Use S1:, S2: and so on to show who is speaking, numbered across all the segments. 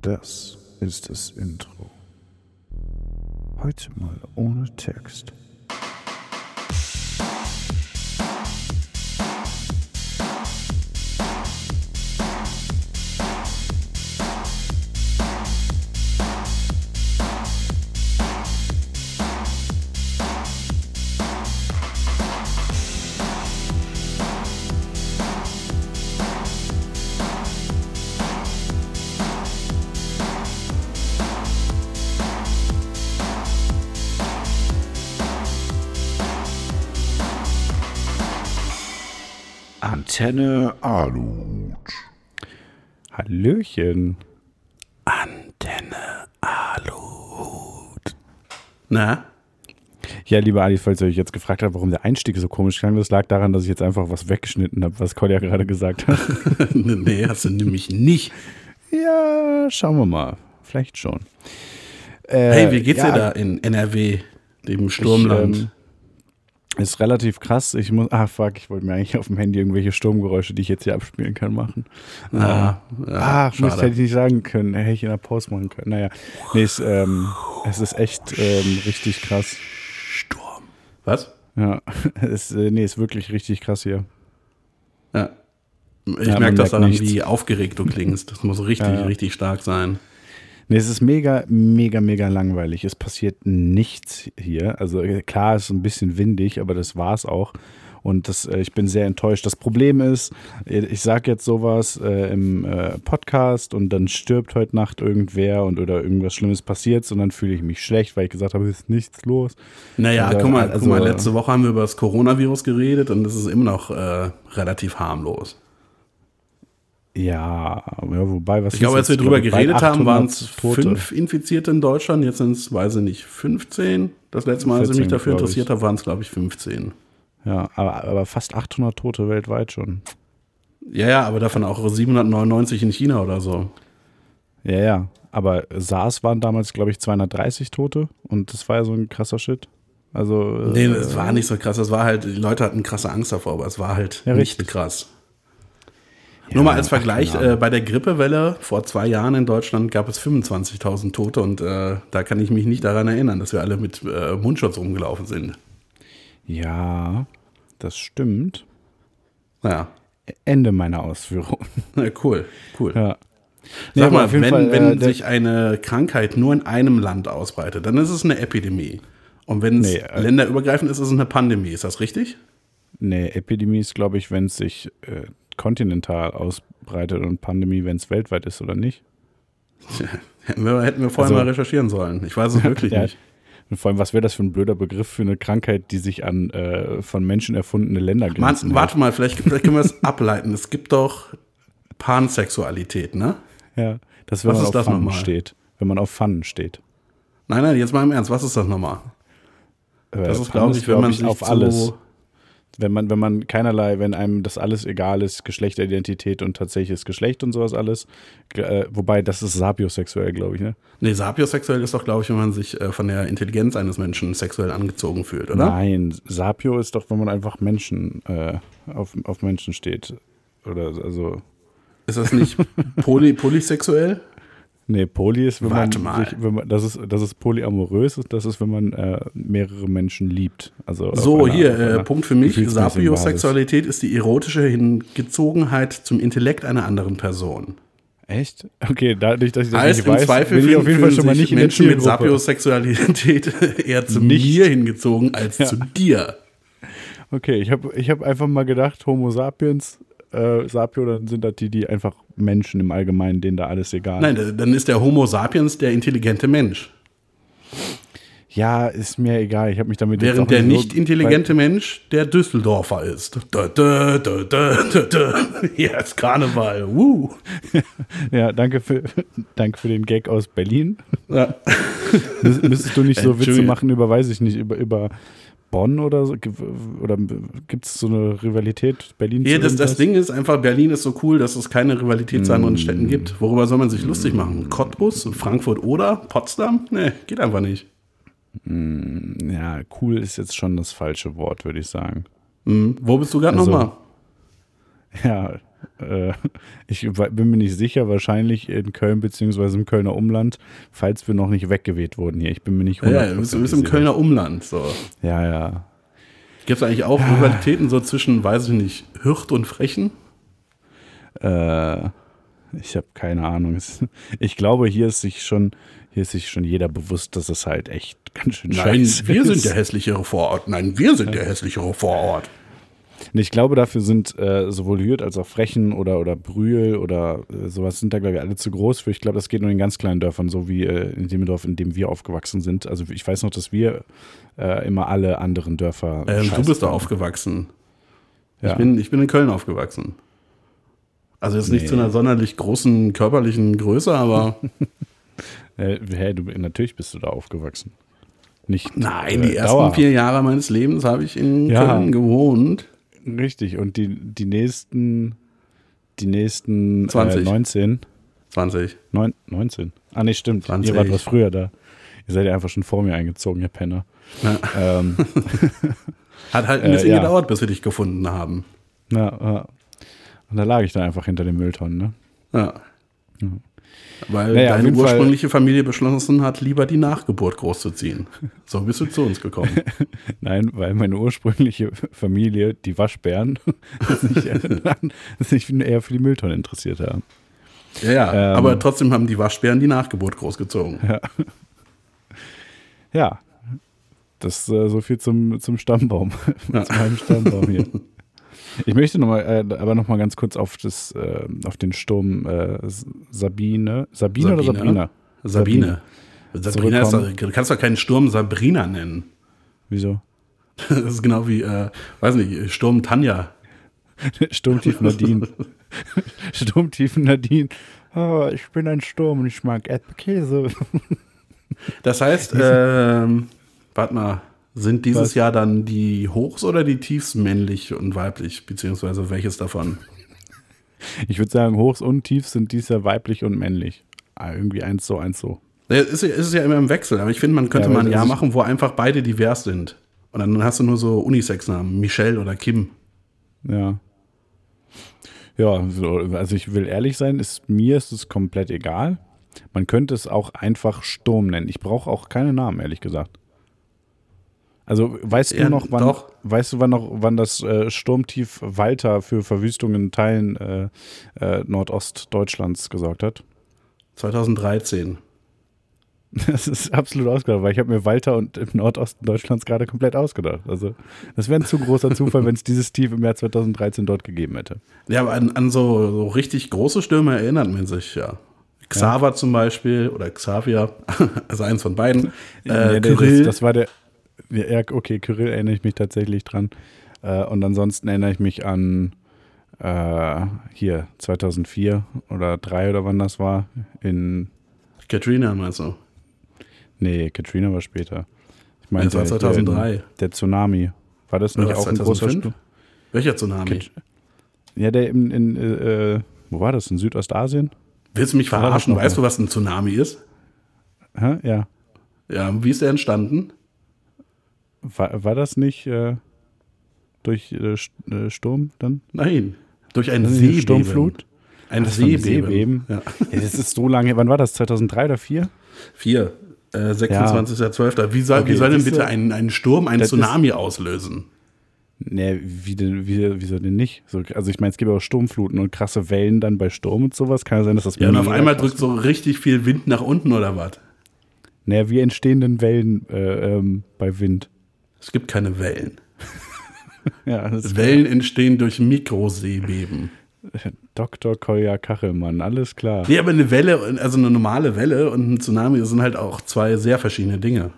S1: Das ist das Intro. Heute mal ohne Text. Antenne Aluhut. Hallöchen.
S2: Antenne Aluhut. Na?
S1: Ja, lieber Ali, falls ihr euch jetzt gefragt habt, warum der Einstieg so komisch klang, das lag daran, dass ich jetzt einfach was weggeschnitten habe, was Kolja gerade gesagt hat.
S2: nee, hast du nämlich nicht.
S1: ja, schauen wir mal. Vielleicht schon. Äh,
S2: Hey, wie geht's
S1: ja,
S2: dir da in NRW, dem Sturmland?
S1: Ich, ähm, ist relativ krass. Ich muss, ah fuck, ich wollte mir eigentlich auf dem Handy irgendwelche Sturmgeräusche, die ich jetzt hier abspielen kann, machen.
S2: Ah,
S1: Ah, Mist,
S2: schade.
S1: hätte ich nicht sagen können. Hätte ich in der Pause machen können. Naja, nee, es, ähm, es ist echt ähm, richtig krass.
S2: Sturm. Was?
S1: Ja, es, äh, nee, ist wirklich richtig krass hier.
S2: Ja. Ich
S1: Ja,
S2: merke das daran,
S1: nichts.
S2: wie aufgeregt du klingst. Das muss richtig,
S1: Ja, ja.
S2: richtig stark sein.
S1: Nee, es ist mega, mega, mega langweilig. Es passiert nichts hier. Also äh, klar, es ist ein bisschen windig, aber das war's auch. Und das, äh, ich bin sehr enttäuscht. Das Problem ist, äh, ich sage jetzt sowas äh, im äh, Podcast und dann stirbt heute Nacht irgendwer und oder irgendwas Schlimmes passiert und dann fühle ich mich schlecht, weil ich gesagt habe, es ist nichts los.
S2: Naja,
S1: Also,
S2: guck, mal,
S1: also-
S2: guck mal, letzte Woche haben wir über das Coronavirus geredet und das ist immer noch äh, relativ harmlos.
S1: Ja, ja wobei, was
S2: Ich glaube, als wir drüber geredet haben,
S1: 800
S2: waren es fünf Infizierte in Deutschland. Jetzt sind es, weiß ich nicht, 15. Das letzte Mal, als ich
S1: 14,
S2: mich dafür interessiert habe, waren es, glaube ich, 15.
S1: Ja, aber, aber fast 800 Tote weltweit schon.
S2: Ja, ja, aber davon auch 799 in China oder so.
S1: Ja, ja. Aber SARS waren damals, glaube ich, 230 Tote und das war ja so ein krasser Shit. Also.
S2: Nee,
S1: äh,
S2: es war nicht so krass. Es war halt, die Leute hatten krasse Angst davor, aber es war halt
S1: Ja,
S2: nicht
S1: richtig.
S2: krass.
S1: Ja,
S2: Nur mal als Vergleich, äh, bei der Grippewelle vor zwei Jahren in Deutschland gab es 25.000 Tote und äh, da kann ich mich nicht daran erinnern, dass wir alle mit äh, Mundschutz rumgelaufen sind.
S1: Ja, das stimmt.
S2: Naja,
S1: Ende meiner Ausführung.
S2: na, cool, cool.
S1: Ja.
S2: Sag
S1: aber
S2: mal, wenn,
S1: Fall,
S2: wenn
S1: äh,
S2: sich eine Krankheit nur in einem Land ausbreitet, dann ist es eine Epidemie. Und wenn es
S1: Nee, äh,
S2: länderübergreifend ist, ist es eine Pandemie. Ist das richtig?
S1: Nee, Epidemie ist, glaube ich, wenn es sich äh, kontinental ausbreitet und Pandemie, wenn es weltweit ist oder nicht.
S2: Hätten wir, hätten wir vorher
S1: Also-
S2: mal recherchieren sollen. Ich weiß es wirklich
S1: Ja.
S2: nicht.
S1: Und vor allem, was wäre das für ein blöder Begriff für eine Krankheit, die sich an äh, von Menschen erfundene Länder grenzen?
S2: warte mal, vielleicht, vielleicht können wir es ableiten. Es gibt doch Pansexualität, ne?
S1: Ja, das wenn
S2: Was
S1: man
S2: ist
S1: auf
S2: das
S1: Pfannen
S2: nochmal?
S1: steht. Wenn man auf Pfannen steht.
S2: Nein, nein, jetzt mal im Ernst, was ist das nochmal?
S1: Äh,
S2: Das ist, glaube ich, wenn man sich
S1: auf alles. Wenn man, wenn man keinerlei, wenn einem das alles egal ist, Geschlechteridentität und tatsächliches Geschlecht und sowas alles, äh, wobei das ist sapiosexuell, glaube ich, ne?
S2: Nee, sapiosexuell ist doch, glaube ich, wenn man sich äh, von der Intelligenz eines Menschen sexuell angezogen fühlt, oder?
S1: Nein, Sapio ist doch, wenn man einfach Menschen äh, auf, auf Menschen steht. Oder also.
S2: Ist das nicht poly polysexuell?
S1: Nee, Poly ist, wenn
S2: Warte
S1: man
S2: mal.
S1: sich, wenn man, das ist, das ist polyamorös, das ist, wenn man äh, mehrere Menschen liebt. Also
S2: So,
S1: einer-
S2: hier, äh, Punkt für mich. Sapiosexualität ist die erotische Hingezogenheit zum Intellekt einer anderen Person.
S1: Echt? Okay, dadurch, dass ich das
S2: Heißt
S1: nicht weiß,
S2: Zweifel
S1: bin ich auf jeden Fall schon mal nicht
S2: Menschen mit. Sapiosexualität eher zu
S1: Nicht.
S2: mir hingezogen als
S1: Ja.
S2: zu dir.
S1: Okay, ich habe ich hab einfach mal gedacht, Homo sapiens, äh, Sapio, dann sind das die, die einfach Menschen im Allgemeinen, denen da alles egal
S2: Nein, da- dann ist der Homo sapiens der intelligente Mensch.
S1: Ja, ist mir egal. Ich habe mich damit
S2: Während der
S1: so-
S2: nicht intelligente Mensch der Düsseldorfer ist. Da, da, da. Hier ist Karneval. Woo.
S1: Ja, danke für, danke für den Gag aus Berlin.
S2: Ja.
S1: Müs- Müsstest du nicht so Witze machen über, weiß ich nicht, über, über Bonn oder so? Oder gibt es so eine Rivalität Berlin
S2: Hier, das, das? Ding ist einfach, Berlin ist so cool, dass es keine Rivalität zu anderen Städten
S1: Mm.
S2: gibt. Worüber soll man sich lustig machen? Cottbus, Frankfurt oder Potsdam? Nee, geht einfach nicht.
S1: Ja, cool ist jetzt schon das falsche Wort, würde ich sagen.
S2: Hm. Wo bist du gerade
S1: Also-
S2: nochmal?
S1: Ja, Äh, ich bin mir nicht sicher, wahrscheinlich in Köln beziehungsweise im Kölner Umland, falls wir noch nicht weggeweht wurden hier. Ich bin mir nicht
S2: Ja, ja, du bist, im Kölner Umland. So.
S1: Ja, ja.
S2: Gibt es eigentlich auch Rivalitäten so zwischen, weiß ich nicht, Hürth und Frechen?
S1: Äh, ich habe keine Ahnung. Ich glaube, hier ist sich schon, hier ist sich schon jeder bewusst, dass es halt echt ganz schön
S2: Nein,
S1: scheiße
S2: wir sind
S1: ist.
S2: der hässlichere Vorort. Nein, wir sind der hässlichere Vorort.
S1: Und Ich glaube, dafür sind äh, sowohl Hürth als auch Frechen oder, oder Brühl oder äh, sowas sind da, glaube ich, alle zu groß für. Ich glaube, das geht nur in ganz kleinen Dörfern, so wie äh, in dem Dorf, in dem wir aufgewachsen sind. Also ich weiß noch, dass wir äh, immer alle anderen Dörfer.
S2: Ähm, du bist da aufgewachsen.
S1: Ja.
S2: Ich, bin, ich bin in Köln aufgewachsen. Also jetzt nicht
S1: Nee.
S2: zu einer sonderlich großen körperlichen Größe, aber
S1: Äh, hä, du, natürlich bist du da aufgewachsen. Nicht.
S2: nein,
S1: äh,
S2: die ersten
S1: dauerhaft.
S2: vier Jahre meines Lebens habe ich in
S1: Ja.
S2: Köln gewohnt.
S1: Richtig. Und die, die nächsten, die nächsten
S2: 20.
S1: Äh, 19.
S2: 20.
S1: Neun, 19. Ah, nee, stimmt.
S2: 20.
S1: Ihr wart was früher da. Ihr seid ja einfach schon vor mir eingezogen, ihr Penner.
S2: Ja.
S1: ähm,
S2: Hat halt ein
S1: Äh,
S2: bisschen
S1: ja.
S2: gedauert, bis wir dich gefunden haben.
S1: ja, ja. Und da lag ich dann einfach hinter den Mülltonnen, ne?
S2: Ja. Weil
S1: Naja,
S2: deine
S1: jeden Fall-
S2: ursprüngliche Familie beschlossen hat, lieber die Nachgeburt großziehen. So bist du zu uns gekommen.
S1: Nein, weil meine ursprüngliche Familie, die Waschbären, sich, eher für die Mülltonne interessiert haben.
S2: Ja, ja.
S1: Ähm.
S2: aber trotzdem haben die Waschbären die Nachgeburt großgezogen.
S1: Ja, das äh, so viel zum, zum Stammbaum,
S2: Ja.
S1: zu meinem Stammbaum hier. Ich möchte noch mal, äh, aber noch mal ganz kurz auf, das, äh, auf den Sturm äh, S- Sabine. Sabine, oder
S2: Sabine?
S1: Sabrina?
S2: Sabine. Sabrina ist doch, du kannst doch keinen Sturm Sabrina nennen.
S1: Wieso?
S2: Das ist genau wie, äh, weiß nicht, Sturm Tanja.
S1: Sturmtief Nadine. Sturmtief Nadine. Oh, ich bin ein Sturm und ich mag Erdbeerkäse.
S2: Das heißt, ähm, warte mal, sind dieses
S1: Was?
S2: Jahr dann die Hochs oder die Tiefs männlich und weiblich, beziehungsweise welches davon?
S1: Ich würde sagen, Hochs und Tiefs sind dies Jahr weiblich und männlich. Ah, irgendwie eins so, eins so.
S2: Es ist, ist ja immer im Wechsel, aber ich finde, man könnte
S1: Ja,
S2: mal ein Jahr machen, wo einfach beide divers sind. Und dann hast du nur so Unisex-Namen, Michelle oder Kim.
S1: Ja. Ja, so, also ich will ehrlich sein, ist, mir ist es komplett egal. Man könnte es auch einfach Sturm nennen. Ich brauche auch keine Namen, ehrlich gesagt. Also weißt
S2: Ja,
S1: du noch, wann,
S2: doch.
S1: weißt du wann noch, wann das äh, Sturmtief Walter für Verwüstungen in Teilen äh, äh, Nordostdeutschlands gesorgt hat?
S2: 2013.
S1: Das ist absolut ausgedacht, weil ich habe mir Walter und im Nordosten Deutschlands gerade komplett ausgedacht. Also das wäre ein zu großer Zufall, wenn es dieses Tief im Jahr 2013 dort gegeben hätte.
S2: Ja, aber an, an so, so richtig große Stürme erinnert man sich ja. Xaver zum Beispiel oder Xavier, also eins von beiden. Äh,
S1: Ja, der-
S2: Kyrill,
S1: Das, das war der. Ja, ja, okay, Kyrill erinnere ich mich tatsächlich dran. Äh, und ansonsten erinnere ich mich an äh, hier 2004 oder 3 oder wann das war. In.
S2: Katrina meinst du?
S1: Nee, Katrina war später. Ich
S2: war
S1: der-
S2: 2003.
S1: Der, der Tsunami. War das nicht
S2: was,
S1: auch ein großer
S2: 2005?
S1: Sturm?
S2: Welcher Tsunami?
S1: Kat- Ja, der in. in äh, äh, wo war das? In Südostasien?
S2: Willst du mich
S1: War
S2: verarschen? Weißt du, was ein Tsunami ist?
S1: Hä? Ja.
S2: Ja, wie ist der entstanden?
S1: War, war das nicht äh, durch äh, äh, Sturm dann?
S2: Nein, durch ein
S1: Das ist eine
S2: Seebeben.
S1: Sturmflut?
S2: Ein
S1: ein
S2: Seebeben.
S1: Seebeben?
S2: Ja.
S1: Ja, das ist so lange. Wann war das? 2003 oder 4?
S2: Vier. Äh, 26.12. Wie soll,
S1: Okay,
S2: wie soll denn bitte ein, ein Sturm ein
S1: Das ist-
S2: Tsunami auslösen?
S1: Nee, wie denn, wie, wieso denn nicht? So, also ich meine, es gibt auch Sturmfluten und krasse Wellen dann bei Sturm und sowas. Kann ja sein, dass das
S2: Ja, und auf einmal drückt so richtig viel Wind nach unten oder was?
S1: Naja, wie entstehen denn Wellen äh, ähm, bei Wind?
S2: Es gibt keine Wellen.
S1: Ja, das
S2: Wellen entstehen durch Mikroseebeben.
S1: Dr. Kolja Kachelmann, alles klar.
S2: Nee, aber eine Welle, also eine normale Welle und ein Tsunami sind halt auch zwei sehr verschiedene Dinge.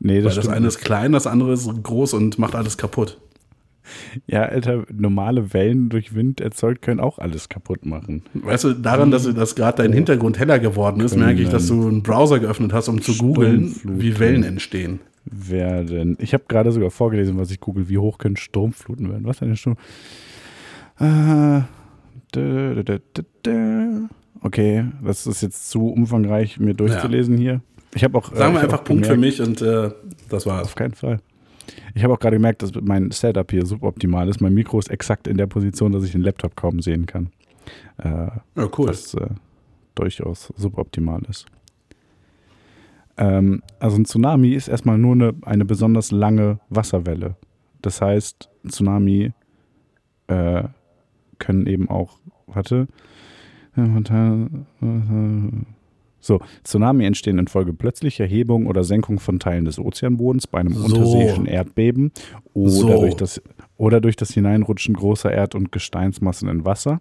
S1: Nee,
S2: Weil
S1: das,
S2: das
S1: stimmt.
S2: eine ist klein, das andere ist groß und macht alles kaputt.
S1: Ja, Alter, normale Wellen durch Wind erzeugt können auch alles kaputt machen.
S2: Weißt du, daran, dass, dass gerade dein Hintergrund heller geworden ist, merke ich, dass du einen Browser geöffnet hast, um zu googeln, wie Wellen entstehen.
S1: Werden. Ich habe gerade sogar vorgelesen, was ich google. Wie hoch können Sturmfluten werden? Was eine Sturm. Äh. Okay, das ist jetzt zu umfangreich, mir durchzulesen hier. Ich habe auch.
S2: Sagen
S1: äh,
S2: wir
S1: ich hab
S2: einfach Punkt für
S1: gemerkt-
S2: mich und äh, das war's.
S1: Auf keinen Fall. Ich habe auch gerade gemerkt, dass mein Setup hier suboptimal ist. Mein Mikro ist exakt in der Position, dass ich den Laptop kaum sehen kann. Äh,
S2: Ja, cool.
S1: Was äh, durchaus suboptimal ist. Ähm, also ein Tsunami ist erstmal nur eine, eine besonders lange Wasserwelle. Das heißt, Tsunami äh, können eben auch, warte, so, Tsunami entstehen infolge plötzlicher Hebung oder Senkung von Teilen des Ozeanbodens bei einem
S2: So.
S1: unterseeischen Erdbeben oder,
S2: So.
S1: durch das, oder durch das Hineinrutschen großer Erd- und Gesteinsmassen in Wasser,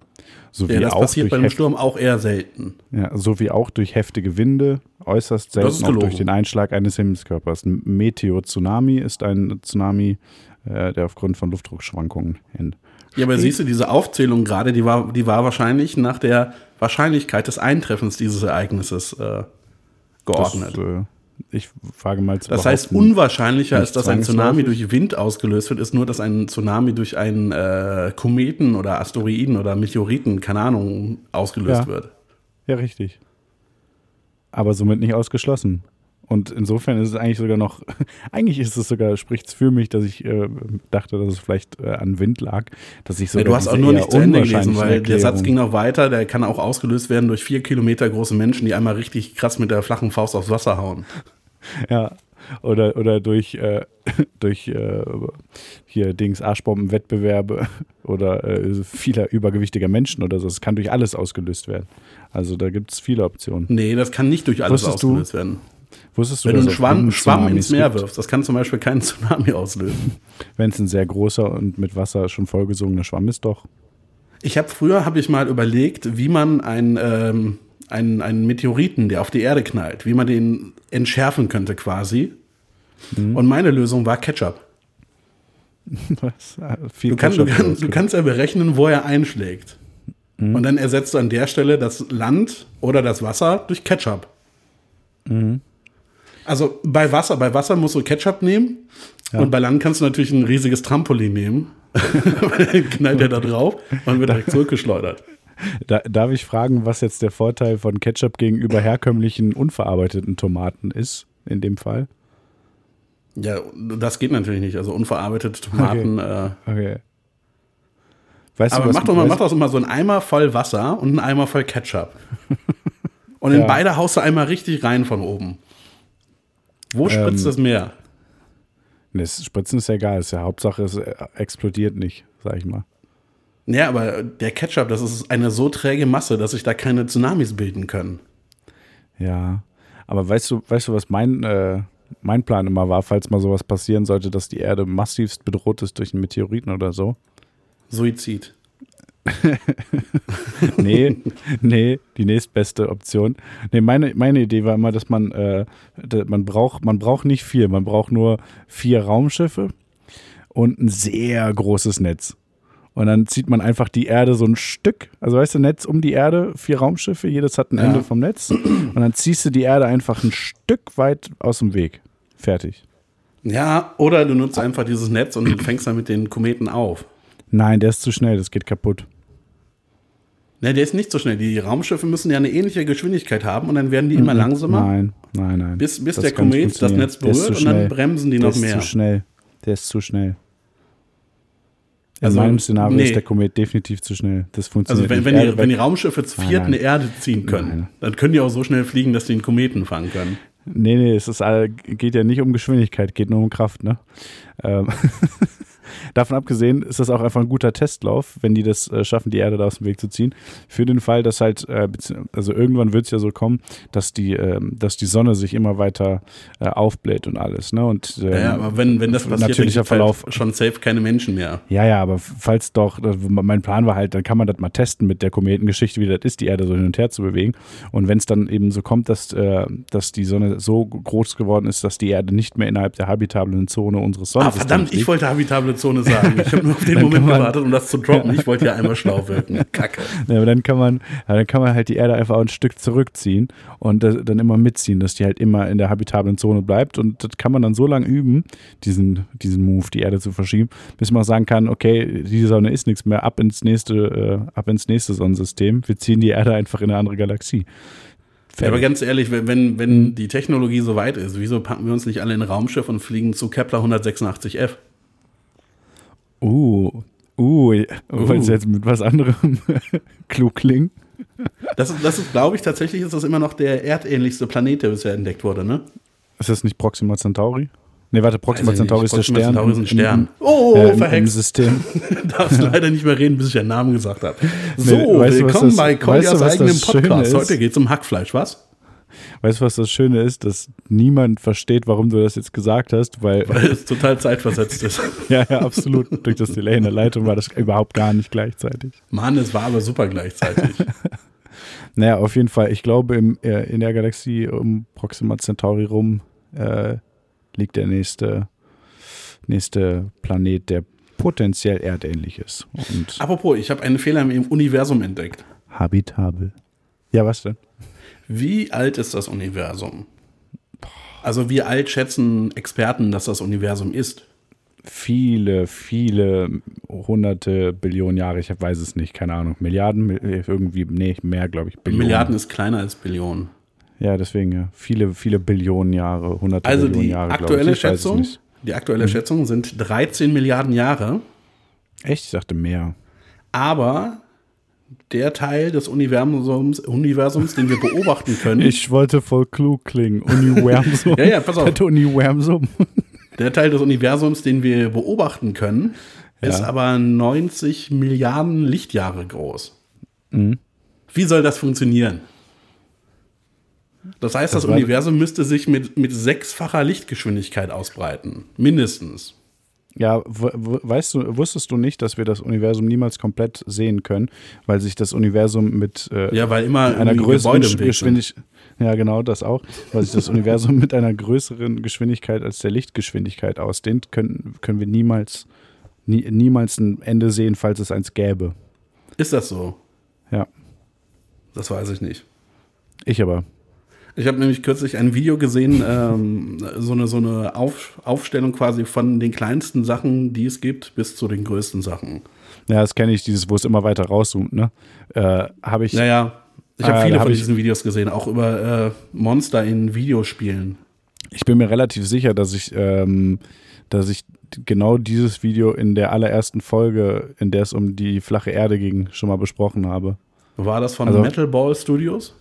S1: sowie,
S2: Ja, das
S1: auch
S2: passiert beim
S1: heft-
S2: Sturm auch eher selten.
S1: ja, sowie auch durch heftige Winde, äußerst selten auch durch den Einschlag eines Himmelskörpers. Ein Meteor-Tsunami ist ein Tsunami, äh, der aufgrund von Luftdruckschwankungen entsteht.
S2: Ja, aber siehst du, diese Aufzählung gerade, die war, die war wahrscheinlich nach der Wahrscheinlichkeit des Eintreffens dieses Ereignisses äh, geordnet.
S1: Das, äh, ich frage mal zu
S2: Das heißt, unwahrscheinlicher ist, dass ein Tsunami durch Wind ausgelöst wird, ist nur, dass ein Tsunami durch einen äh, Kometen oder Asteroiden oder Meteoriten, keine Ahnung, ausgelöst
S1: Ja.
S2: wird.
S1: Ja, richtig. Aber somit nicht ausgeschlossen. Und insofern ist es eigentlich sogar noch, eigentlich ist es sogar, spricht es für mich, dass ich äh, dachte, dass es vielleicht äh, an Wind lag, dass ich
S2: Ja,
S1: sogar
S2: du hast auch nur nicht zu Ende gelesen, weil der Satz ging noch weiter, der kann auch ausgelöst werden durch vier Kilometer große Menschen, die einmal richtig krass mit der flachen Faust aufs Wasser hauen.
S1: Ja. Oder, oder durch, äh, durch äh, hier Dings Arschbombenwettbewerbe oder äh, vieler übergewichtiger Menschen oder so. Es kann durch alles ausgelöst werden. Also da gibt es viele Optionen.
S2: Nee, das kann nicht durch alles
S1: Wusstest du,
S2: ausgelöst werden.
S1: Wusstest du,
S2: Wenn du einen Schwamm, Schwamm ins Meer
S1: gibt?
S2: wirfst, das kann zum Beispiel keinen Tsunami auslösen.
S1: Wenn es ein sehr großer und mit Wasser schon vollgesogener Schwamm ist, doch.
S2: Ich habe früher habe ich mal überlegt, wie man einen, ähm, einen, einen Meteoriten, der auf die Erde knallt, wie man den entschärfen könnte quasi.
S1: Mhm.
S2: Und meine Lösung war Ketchup.
S1: Was? Ah, Viel
S2: Du, kann, du,
S1: Ketchup
S2: kann, du
S1: rausgebracht.
S2: kannst ja berechnen, wo er einschlägt.
S1: Mhm.
S2: Und dann ersetzt du an der Stelle das Land oder das Wasser durch Ketchup.
S1: Mhm.
S2: Also bei Wasser, bei Wasser musst du Ketchup nehmen. Und bei Land kannst du natürlich ein riesiges Trampolin nehmen. dann knallt er da drauf und wird direkt zurückgeschleudert.
S1: Da, darf ich fragen, was jetzt der Vorteil von Ketchup gegenüber herkömmlichen unverarbeiteten Tomaten ist, in dem Fall?
S2: Ja, das geht natürlich nicht. Also unverarbeitete Tomaten. Äh,
S1: Okay. Weißt
S2: aber
S1: du, was,
S2: mach doch mal, mach doch mal so einen Eimer voll Wasser und einen Eimer voll Ketchup. Und in
S1: Ja.
S2: beide haust du einmal richtig rein von oben. Wo spritzt
S1: Ähm,
S2: das Meer?
S1: Nee, Das Spritzen ist ja egal. Ist ja Hauptsache, es äh, explodiert nicht, sag ich mal.
S2: Ja, aber der Ketchup, das ist eine so träge Masse, dass sich da keine Tsunamis bilden können.
S1: Ja. Aber weißt du, weißt du, was mein, äh, mein Plan immer war, falls mal sowas passieren sollte, dass die Erde massivst bedroht ist durch einen Meteoriten oder so?
S2: Suizid.
S1: Nee, nee, die nächstbeste Option. Nee, meine, meine Idee war immer, dass man, äh, man braucht, man braucht nicht viel, man braucht nur vier Raumschiffe und ein sehr großes Netz. Und dann zieht man einfach die Erde so ein Stück, also weißt du, Netz um die Erde, vier Raumschiffe, jedes hat ein
S2: Ja.
S1: Ende vom Netz. Und dann ziehst du die Erde einfach ein Stück weit aus dem Weg. Fertig.
S2: Ja, oder du nutzt einfach dieses Netz und fängst dann mit den Kometen auf.
S1: Nein, der ist zu schnell, das geht kaputt.
S2: Ne, der ist nicht so schnell. Die Raumschiffe müssen ja eine ähnliche Geschwindigkeit haben und dann werden die immer langsamer,
S1: Nein, nein, nein.
S2: bis, bis
S1: Das
S2: der Komet das. Netz
S1: Der ist
S2: berührt und dann bremsen die
S1: Der
S2: noch
S1: ist
S2: mehr.
S1: zu schnell. Der ist zu schnell. In
S2: Also,
S1: meinem Szenario
S2: nee.
S1: ist der Komet definitiv zu schnell. Das
S2: Also
S1: funktioniert
S2: wenn,
S1: nicht.
S2: wenn, die, wenn die Raumschiffe zu viert eine Erde ziehen können,
S1: Nein.
S2: dann können die auch so schnell fliegen, dass die einen Kometen fangen können.
S1: Nee, nee, es ist, geht ja nicht um Geschwindigkeit, geht nur um Kraft, ne? Ähm, Davon abgesehen ist das auch einfach ein guter Testlauf, wenn die das äh, schaffen, die Erde da aus dem Weg zu ziehen. Für den Fall, dass halt, äh, also irgendwann wird es ja so kommen, dass die, ähm, dass die Sonne sich immer weiter äh, aufbläht und alles, ne? Und, ähm,
S2: Ja, ja, aber wenn, wenn das passiert, dann
S1: natürlicher
S2: halt
S1: Verlauf.
S2: schon safe keine Menschen mehr.
S1: Ja, ja, aber falls doch, mein Plan war halt, dann kann man das mal testen mit der Kometengeschichte, wie das ist, die Erde so hin und her zu bewegen. Und wenn es dann eben so kommt, dass, äh, dass die Sonne so groß geworden ist, dass die Erde nicht mehr innerhalb der habitablen Zone unseres
S2: Ah,
S1: Sonnensystems
S2: verdammt, ich
S1: liegt,
S2: wollte habitable Zone sagen. Ich habe nur auf den Moment
S1: man-
S2: gewartet, um das zu droppen. Ich wollte ja einmal schlau wirken. Kacke.
S1: Ja, aber dann kann man, dann kann man halt die Erde einfach ein Stück zurückziehen und das, dann immer mitziehen, dass die halt immer in der habitablen Zone bleibt. Und das kann man dann so lange üben, diesen, diesen Move, die Erde zu verschieben, bis man sagen kann, okay, die Sonne ist nichts mehr, ab ins nächste, äh, ab ins nächste Sonnensystem. Wir ziehen die Erde einfach in eine andere Galaxie.
S2: Ja, aber ganz ehrlich, wenn, wenn, wenn mhm. die Technologie so weit ist, wieso packen wir uns nicht alle in ein Raumschiff und fliegen zu Kepler 186f?
S1: Uh, uh, uh. weil es jetzt mit was anderem klug klingt.
S2: Das ist, das ist glaube ich, tatsächlich ist das immer noch der erdähnlichste Planet, der bisher entdeckt wurde, ne?
S1: Ist das nicht Proxima Centauri? Nee, warte, Proxima Centauri ist der
S2: Proxima
S1: Stern.
S2: Centauri ist ein Stern.
S1: Im,
S2: oh,
S1: äh, im,
S2: verhext.
S1: Im System.
S2: Darfst leider nicht mehr reden, bis ich den Namen gesagt habe. So,
S1: Nee, du,
S2: willkommen
S1: das-
S2: bei
S1: du,
S2: Koljas eigenem Podcast. Heute geht es um Hackfleisch, was?
S1: Weißt du, was das Schöne ist? Dass niemand versteht, warum du das jetzt gesagt hast, weil,
S2: Weil es total zeitversetzt ist.
S1: ja, ja, absolut, durch das Delay in der Leitung war das überhaupt gar nicht gleichzeitig.
S2: Mann, es war aber super gleichzeitig.
S1: Naja, auf jeden Fall, ich glaube, im, äh, in der Galaxie um Proxima Centauri rum äh, liegt der nächste, nächste Planet, der potenziell erdähnlich ist. Und
S2: Apropos, ich habe einen Fehler im Universum entdeckt.
S1: habitabel. Ja, was denn?
S2: Wie alt ist das Universum? Also wie alt schätzen Experten, dass das Universum ist?
S1: Viele, viele hunderte Billionen Jahre, ich weiß es nicht, keine Ahnung. Milliarden, Mil- irgendwie, nee, mehr, glaube ich. Billionen.
S2: Milliarden ist kleiner als Billionen.
S1: Ja, deswegen, ja. Viele, viele Billionen Jahre, hunderte
S2: Also
S1: Billionen
S2: die
S1: Jahre, glaube
S2: aktuelle
S1: ich. ich weiß es
S2: Schätzung, die aktuelle Schätzung sind 13 Milliarden Jahre,
S1: Echt? Ich dachte mehr.
S2: aber der Teil des Universums, Universums den wir beobachten können,
S1: Ich wollte voll klug klingen. Universum.
S2: Ja, ja, pass auf.
S1: Das Universum.
S2: der Teil des Universums, den wir beobachten können, ist
S1: Ja.
S2: aber 90 Milliarden Lichtjahre groß.
S1: Mhm.
S2: Wie soll das funktionieren? Das heißt, das,
S1: Das
S2: Universum müsste sich mit, mit sechsfacher Lichtgeschwindigkeit ausbreiten. Mindestens.
S1: Ja, weißt du, wusstest du nicht, dass wir das Universum niemals komplett sehen können, weil sich das Universum mit äh,
S2: Ja, weil immer
S1: einer größeren. Geschwindigkeit. Ja, genau, das auch. Weil sich das Universum mit einer größeren Geschwindigkeit als der Lichtgeschwindigkeit ausdehnt, können, können wir niemals, nie, niemals ein Ende sehen, falls es eins gäbe.
S2: Ist das so?
S1: Ja,
S2: Das weiß ich nicht.
S1: ich aber.
S2: Ich habe nämlich kürzlich ein Video gesehen, ähm, so eine, so eine Auf, Aufstellung quasi von den kleinsten Sachen, die es gibt, bis zu den größten Sachen.
S1: Ja, das kenne ich, dieses, wo es immer weiter rauszoomt, ne? Äh, Habe ich.
S2: Naja, ich habe
S1: Ah,
S2: viele
S1: hab
S2: von diesen Videos gesehen, auch über äh, Monster in Videospielen.
S1: Ich bin mir relativ sicher, dass ich, ähm, dass ich genau dieses Video in der allerersten Folge, in der es um die flache Erde ging, schon mal besprochen habe.
S2: War das von
S1: Also-
S2: Metal Ball Studios?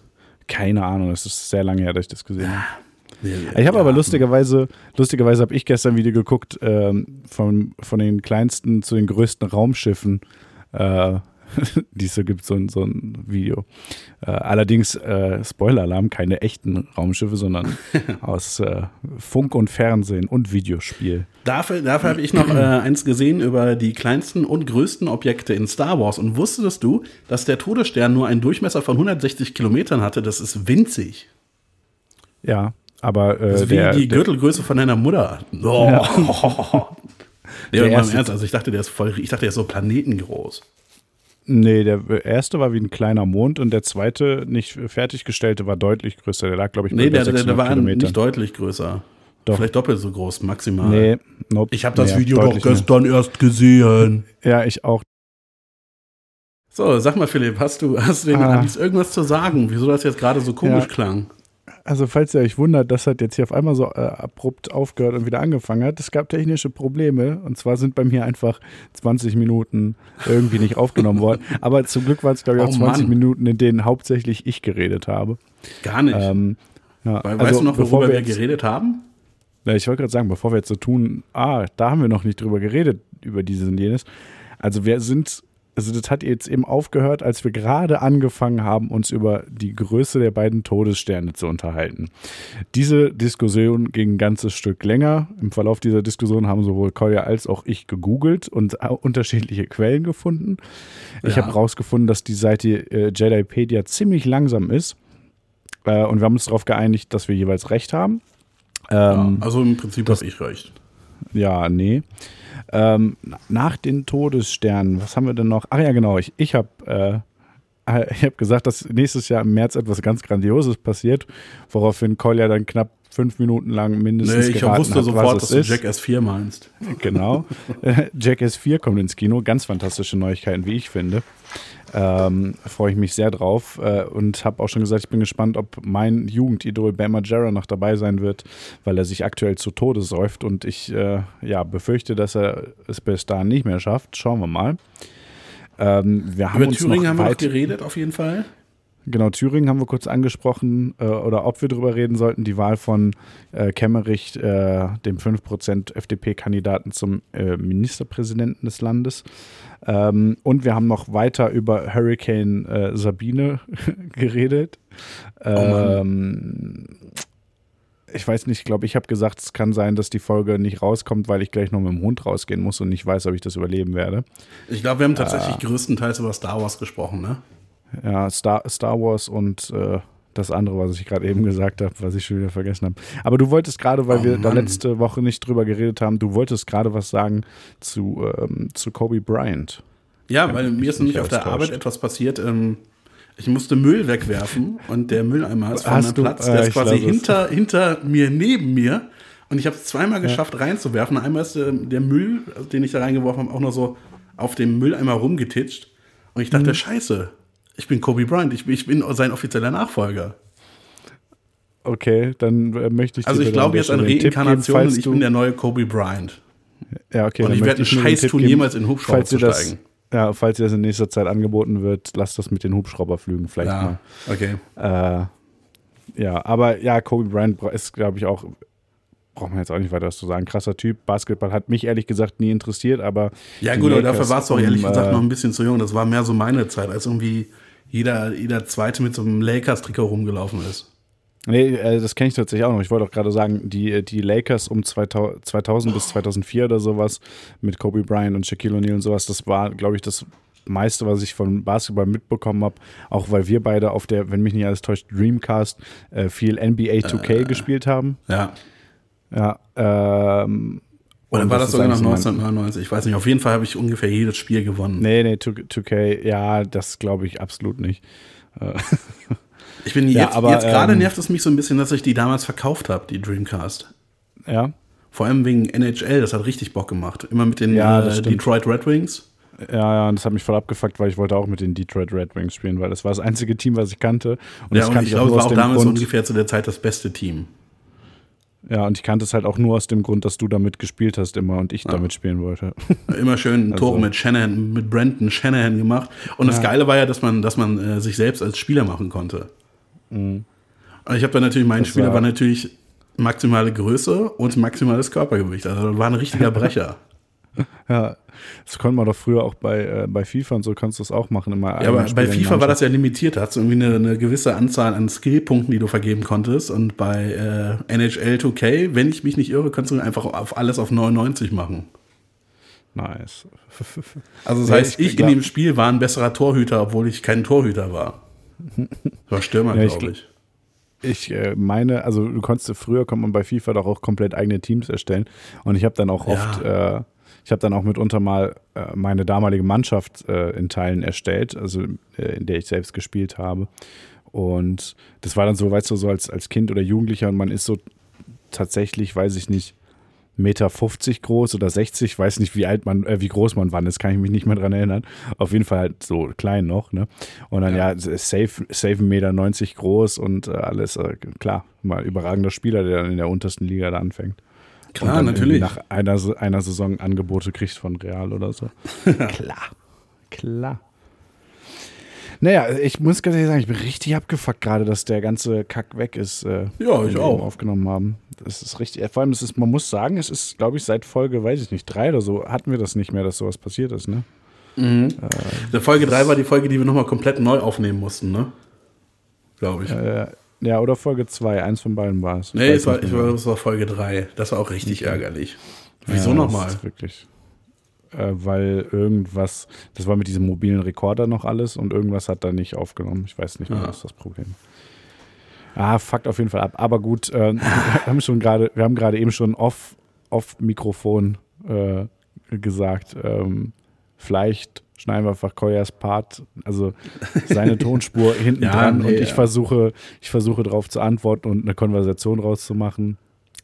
S1: Keine Ahnung, es ist sehr lange her, dass ich das gesehen habe. Ich habe aber lustigerweise, lustigerweise habe ich gestern ein Video geguckt ähm, von, von den kleinsten zu den größten Raumschiffen, äh, die es so gibt, so ein, so ein Video. Äh, allerdings, äh, Spoiler-Alarm, keine echten Raumschiffe, sondern aus äh, Funk und Fernsehen und Videospiel.
S2: Dafür, dafür habe ich noch äh, eins gesehen über die kleinsten und größten Objekte in Star Wars. Und wusstest du, dass der Todesstern nur einen Durchmesser von 160 Kilometern hatte? Das ist winzig.
S1: Ja, aber äh,
S2: Das ist wie
S1: der,
S2: die Gürtelgröße von deiner Mutter. Oh. Nee,
S1: Der
S2: mal im Ernst, also ich dachte, der ist voll, ich dachte, der ist so planetengroß.
S1: Nee, der erste war wie ein kleiner Mond und der zweite, nicht fertiggestellte, war deutlich größer. Der lag, glaube ich, bei
S2: Nee, der, der, der
S1: 600
S2: war
S1: Kilometern.
S2: nicht deutlich größer.
S1: Doch.
S2: Vielleicht doppelt so groß, maximal.
S1: Nee, nope.
S2: Ich habe das
S1: Nee,
S2: Video doch
S1: deutlich mehr.
S2: gestern erst gesehen.
S1: Ja, ich auch.
S2: So, sag mal, Philipp, hast du, hast du
S1: Ah.
S2: Irgendwas zu sagen, wieso das jetzt gerade so komisch
S1: Ja.
S2: klang?
S1: Also, falls ihr euch wundert, dass das jetzt hier auf einmal so äh, abrupt aufgehört und wieder angefangen hat, es gab technische Probleme. Und zwar sind bei mir einfach 20 Minuten irgendwie nicht aufgenommen worden. Aber zum Glück waren es, glaube ich, auch
S2: Oh
S1: 20
S2: Mann.
S1: Minuten, in denen hauptsächlich ich geredet habe.
S2: Gar nicht.
S1: Ähm, ja,
S2: Weil,
S1: also,
S2: weißt du noch,
S1: bevor
S2: worüber wir
S1: jetzt-
S2: geredet haben?
S1: Ja, ich wollte gerade sagen, bevor wir jetzt so tun, ah, da haben wir noch nicht drüber geredet, über dieses und jenes. Also wir sind, also das hat jetzt eben aufgehört, als wir gerade angefangen haben, uns über die Größe der beiden Todessterne zu unterhalten. Diese Diskussion ging ein ganzes Stück länger. Im Verlauf dieser Diskussion haben sowohl Kolja als auch ich gegoogelt und unterschiedliche Quellen gefunden. Ich
S2: Ja.
S1: habe rausgefunden, dass die Seite äh, Jedipedia ziemlich langsam ist. Äh, und wir haben uns darauf geeinigt, dass wir jeweils recht haben. Ähm,
S2: ja, also im Prinzip habe ich recht.
S1: ja, nee. Ähm, na- nach den Todessternen, was haben wir denn noch? Ach ja, genau, ich, ich habe äh, ich habe gesagt, dass nächstes Jahr im März etwas ganz Grandioses passiert, woraufhin Kolja dann knapp fünf Minuten lang mindestens
S2: Nee, ich wusste
S1: hat,
S2: sofort,
S1: was
S2: dass du
S1: ist.
S2: Jackass 4 meinst.
S1: Genau. Äh, Jackass 4 kommt ins Kino. Ganz fantastische Neuigkeiten, wie ich finde. Ähm, Freue ich mich sehr drauf äh, und habe auch schon gesagt, ich bin gespannt, ob mein Jugendidol Bam Margera noch dabei sein wird, weil er sich aktuell zu Tode säuft und ich äh, ja, befürchte, dass er es bis dahin nicht mehr schafft. Schauen wir mal. Ähm, wir haben
S2: Über
S1: uns
S2: Thüringen
S1: noch
S2: haben wir noch
S1: weit,
S2: geredet, auf jeden Fall.
S1: Genau, Thüringen haben wir kurz angesprochen äh, oder ob wir darüber reden sollten, die Wahl von äh, Kemmerich, äh, dem 5% FDP-Kandidaten zum äh, Ministerpräsidenten des Landes. Ähm, und wir haben noch weiter über Hurricane äh, Sabine geredet. Ähm, ich weiß nicht, ich glaube, ich habe gesagt, es kann sein, dass die Folge nicht rauskommt, weil ich gleich noch mit dem Hund rausgehen muss und nicht weiß, ob ich das überleben werde.
S2: Ich glaube, wir haben tatsächlich größtenteils über Star Wars gesprochen, ne?
S1: Ja, Star, Star Wars und äh, das andere, was ich gerade eben gesagt habe, was ich schon wieder vergessen habe. Aber du wolltest gerade, weil
S2: Oh
S1: wir da
S2: Mann.
S1: letzte Woche nicht drüber geredet haben, du wolltest gerade was sagen zu, ähm, zu Kobe Bryant.
S2: Ja, weil mir ist nämlich auf der. Arbeit etwas passiert. Ähm, ich musste Müll wegwerfen und der Mülleimer ist
S1: Hast du-
S2: Platz.
S1: äh,
S2: Der ist
S1: ich
S2: quasi
S1: es.
S2: hinter, hinter mir, neben mir. Und ich habe es zweimal geschafft reinzuwerfen. Einmal ist äh, der Müll, den ich da reingeworfen habe, auch noch so auf dem Mülleimer rumgetitscht. Und ich
S1: Mhm.
S2: dachte, scheiße, ich bin Kobe Bryant, ich, bin- ich bin sein offizieller Nachfolger.
S1: Okay, dann äh, möchte ich
S2: Also ich glaube jetzt an
S1: geben,
S2: Reinkarnation und ich
S1: du-
S2: bin der neue Kobe Bryant.
S1: Ja, okay,
S2: Und ich werde einen Scheiß tun,
S1: geben,
S2: jemals in den Hubschrauber
S1: falls
S2: zu
S1: das,
S2: steigen.
S1: Ja, falls dir das in nächster Zeit angeboten wird, lass das mit den Hubschrauberflügen vielleicht mal.
S2: Ja, okay.
S1: Äh, ja, aber ja, Kobe Bryant ist, glaube ich, auch, braucht man jetzt auch nicht weiter was zu sagen. Krasser Typ. Basketball hat mich ehrlich gesagt nie interessiert, aber.
S2: Ja, gut, aber dafür war es doch
S1: um,
S2: ehrlich gesagt
S1: äh,
S2: noch ein bisschen zu jung. Das war mehr so meine Zeit, als irgendwie jeder, jeder Zweite mit so einem Lakers-Trikot rumgelaufen ist.
S1: Nee, äh, das kenne ich tatsächlich auch noch. Ich wollte auch gerade sagen, die, die Lakers um 2000, 2000 bis 2004 oder sowas mit Kobe Bryant und Shaquille O'Neal und sowas, das war, glaube ich, das meiste, was ich von Basketball mitbekommen habe. Auch weil wir beide auf der, wenn mich nicht alles täuscht, Dreamcast äh, viel NBA 2K gespielt haben.
S2: Ja.
S1: Ja, ähm,
S2: Oder war das
S1: ist
S2: sogar noch
S1: eigentlich so mein-
S2: 1999? Ich weiß nicht. Auf jeden Fall habe ich ungefähr jedes Spiel gewonnen.
S1: Nee, nee, 2, 2K, ja, das glaube ich absolut nicht.
S2: Ich bin
S1: Ja,
S2: jetzt,
S1: aber,
S2: jetzt gerade
S1: ähm,
S2: nervt es mich so ein bisschen, dass ich die damals verkauft habe, die Dreamcast.
S1: Ja,
S2: Vor allem wegen NHL, das hat richtig Bock gemacht. Immer mit den
S1: Ja, das
S2: äh. Detroit Red Wings.
S1: ja, ja, und das hat mich voll abgefuckt, weil ich wollte auch mit den Detroit Red Wings spielen, weil das war das einzige Team, was ich kannte. Und
S2: Ja,
S1: das
S2: und
S1: kannte
S2: ich glaube, es war auch damals
S1: Grund,
S2: ungefähr zu der Zeit das beste Team.
S1: Ja, und ich kannte es halt auch nur aus dem Grund, dass du damit gespielt hast immer und ich damit spielen wollte.
S2: Immer schön
S1: Also-
S2: Tore mit Shanahan, mit Brandon Shanahan gemacht. Und das Geile war ja, dass man, dass man äh, sich selbst als Spieler machen konnte. Und ich habe dann natürlich, mein
S1: Mhm. Das
S2: Spieler
S1: war-
S2: war natürlich maximale Größe und maximales Körpergewicht. Also war ein richtiger Brecher.
S1: ja, das konnte man doch früher auch bei, äh, bei FIFA und so kannst du es auch machen. Immer
S2: Ja, aber bei FIFA war das ja limitiert. Da hast du irgendwie eine, eine gewisse Anzahl an Skillpunkten, die du vergeben konntest. Und bei äh, NHL 2K, wenn ich mich nicht irre, kannst du einfach auf alles auf 99 machen.
S1: Nice.
S2: Also das
S1: Ja,
S2: heißt,
S1: ich-
S2: ich, in dem Spiel war ein besserer Torhüter, obwohl ich kein Torhüter war. Ich war Stürmer,
S1: Ja, ich
S2: glaube ich.
S1: Ich äh, meine, also du konntest früher konnte man bei FIFA doch auch komplett eigene Teams erstellen und ich habe dann auch
S2: Ja.
S1: oft, äh, ich habe dann auch mitunter mal äh, meine damalige Mannschaft äh, in Teilen erstellt, also äh, in der ich selbst gespielt habe und das war dann so, weißt du, so als, als Kind oder Jugendlicher und man ist so tatsächlich, weiß ich nicht, Meter 50 groß oder 60, weiß nicht, wie alt man, äh, wie groß man wann ist, kann ich mich nicht mehr dran erinnern. Auf jeden Fall halt so klein noch, ne? Und dann ja, safe, safe 1,90 Meter 90 groß und äh, alles, äh, klar, mal überragender Spieler, der dann in der untersten Liga da anfängt.
S2: Klar,
S1: und dann
S2: natürlich.
S1: Nach einer, einer Saison Angebote kriegt von Real oder so. klar, klar. Naja, ich muss ganz ehrlich sagen, ich bin richtig abgefuckt gerade, dass der ganze Kack weg ist. Äh,
S2: Ja,
S1: den
S2: ich
S1: wir
S2: auch.
S1: aufgenommen haben. Das ist richtig. Vor allem, das ist, man muss sagen, es ist, glaube ich, seit Folge, weiß ich nicht, drei oder so, hatten wir das nicht mehr, dass sowas passiert ist, ne?
S2: Der Folge 3 war die Folge, die wir nochmal komplett neu aufnehmen mussten, ne? Glaube ich.
S1: Äh, ja, oder Folge zwei, eins von beiden war es.
S2: nee, es war, ich war, es war Folge 3. Das war auch richtig ärgerlich. Wieso
S1: Ja,
S2: nochmal?
S1: Wirklich. Äh, weil irgendwas, das war mit diesem mobilen Rekorder noch alles und irgendwas hat da nicht aufgenommen. Ich weiß nicht mehr,
S2: Ah.
S1: was das Problem Ah, fuckt auf jeden Fall ab. Aber gut, äh, wir haben schon gerade, wir haben gerade eben schon off, off Mikrofon äh, gesagt, ähm, vielleicht schneiden wir einfach Koyas Part, also seine Tonspur hinten
S2: Ja,
S1: dran
S2: nee,
S1: und ich
S2: ja.
S1: versuche, ich versuche darauf zu antworten und eine Konversation rauszumachen.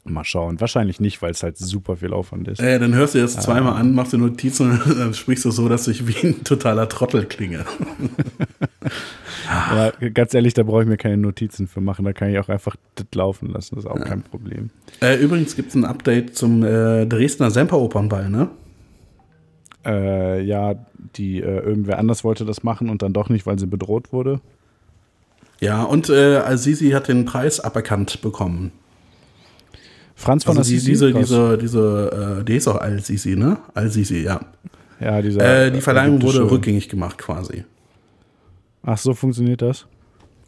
S1: Mal schauen. Wahrscheinlich nicht, weil es halt super viel Aufwand ist.
S2: Äh, dann hörst du das zweimal an, machst dir Notizen und dann sprichst du so, dass ich wie ein totaler Trottel klinge.
S1: Aber ganz ehrlich, da brauche ich mir keine Notizen für machen. Da kann ich auch einfach das laufen lassen. Das ist auch kein Problem.
S2: Äh, übrigens gibt es ein Update zum äh, Dresdner Semperopernball, ne?
S1: Äh, ja, die äh, irgendwer anders wollte das machen und dann doch nicht, weil sie bedroht wurde.
S2: Ja, und äh, Azizi hat den Preis aberkannt bekommen.
S1: Franz von
S2: Also
S1: Assisi,
S2: diese, diese, diese, äh, die ist auch Al-Sisi, ne? Al-Sisi, ja.
S1: ja, dieser,
S2: Äh, die Verleihung wurde rückgängig gemacht quasi.
S1: Ach, so funktioniert das?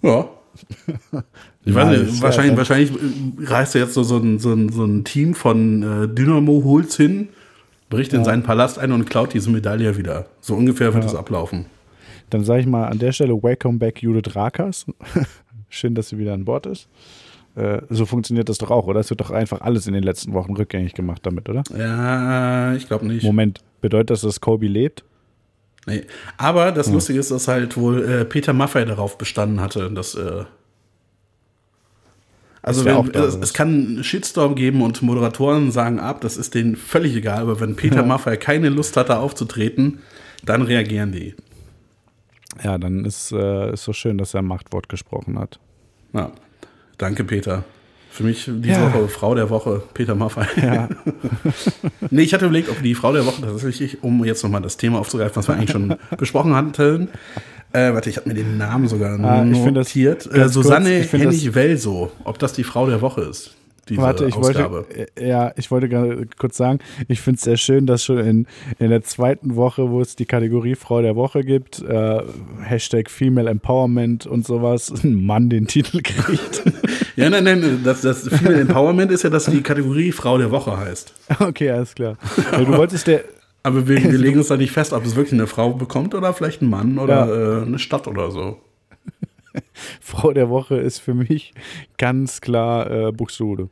S2: Ja. Ich weiß nicht, wahrscheinlich, wahrscheinlich äh, reist jetzt so, so, ein, so, ein, so ein Team von äh, Dynamo Holz hin, bricht in seinen Palast ein und klaut diese Medaille wieder. So ungefähr wird es ablaufen.
S1: Dann sage ich mal an der Stelle Welcome back Judith Rakers. Schön, dass sie wieder an Bord ist. Äh, so funktioniert das doch auch, oder? Es wird doch einfach alles in den letzten Wochen rückgängig gemacht damit, oder?
S2: Ja, ich glaube nicht.
S1: Moment, bedeutet das, dass Kobe lebt?
S2: Nee. Aber das Lustige ist, dass halt wohl äh, Peter Maffay darauf bestanden hatte, dass. Äh, also wenn,
S1: da,
S2: es, es kann einen Shitstorm geben und Moderatoren sagen ab, das ist denen völlig egal, aber wenn Peter Maffay keine Lust hatte aufzutreten, dann reagieren die.
S1: Ja, dann ist es so schön, dass er ein Machtwort gesprochen hat.
S2: Ja. Danke, Peter. Für mich diese
S1: Ja.
S2: Woche Frau der Woche, Peter Maffay.
S1: Ja,
S2: nee, ich hatte überlegt, ob die Frau der Woche tatsächlich, um jetzt nochmal das Thema aufzugreifen, was wir eigentlich schon besprochen hatten. Äh, warte, ich habe mir den Namen sogar
S1: Ah, ich find das
S2: notiert. Äh, Susanne Hennig-Welso, ob das die Frau der Woche ist. Diese
S1: Warte, ich
S2: Ausgabe.
S1: wollte, äh, ja, ich wollte gerade kurz sagen, ich finde es sehr schön, dass schon in, in der zweiten Woche, wo es die Kategorie Frau der Woche gibt, äh, Hashtag Female Empowerment und sowas, ein Mann den Titel kriegt.
S2: Ja, nein, nein, das, das Female Empowerment ist ja, dass die Kategorie Frau der Woche heißt.
S1: okay, alles klar. Du wolltest der,
S2: Aber wir, wir legen uns da nicht fest, ob es wirklich eine Frau bekommt oder vielleicht ein Mann oder
S1: Ja.
S2: äh, eine Stadt oder so.
S1: Frau der Woche ist für mich ganz klar äh, Buxtehude.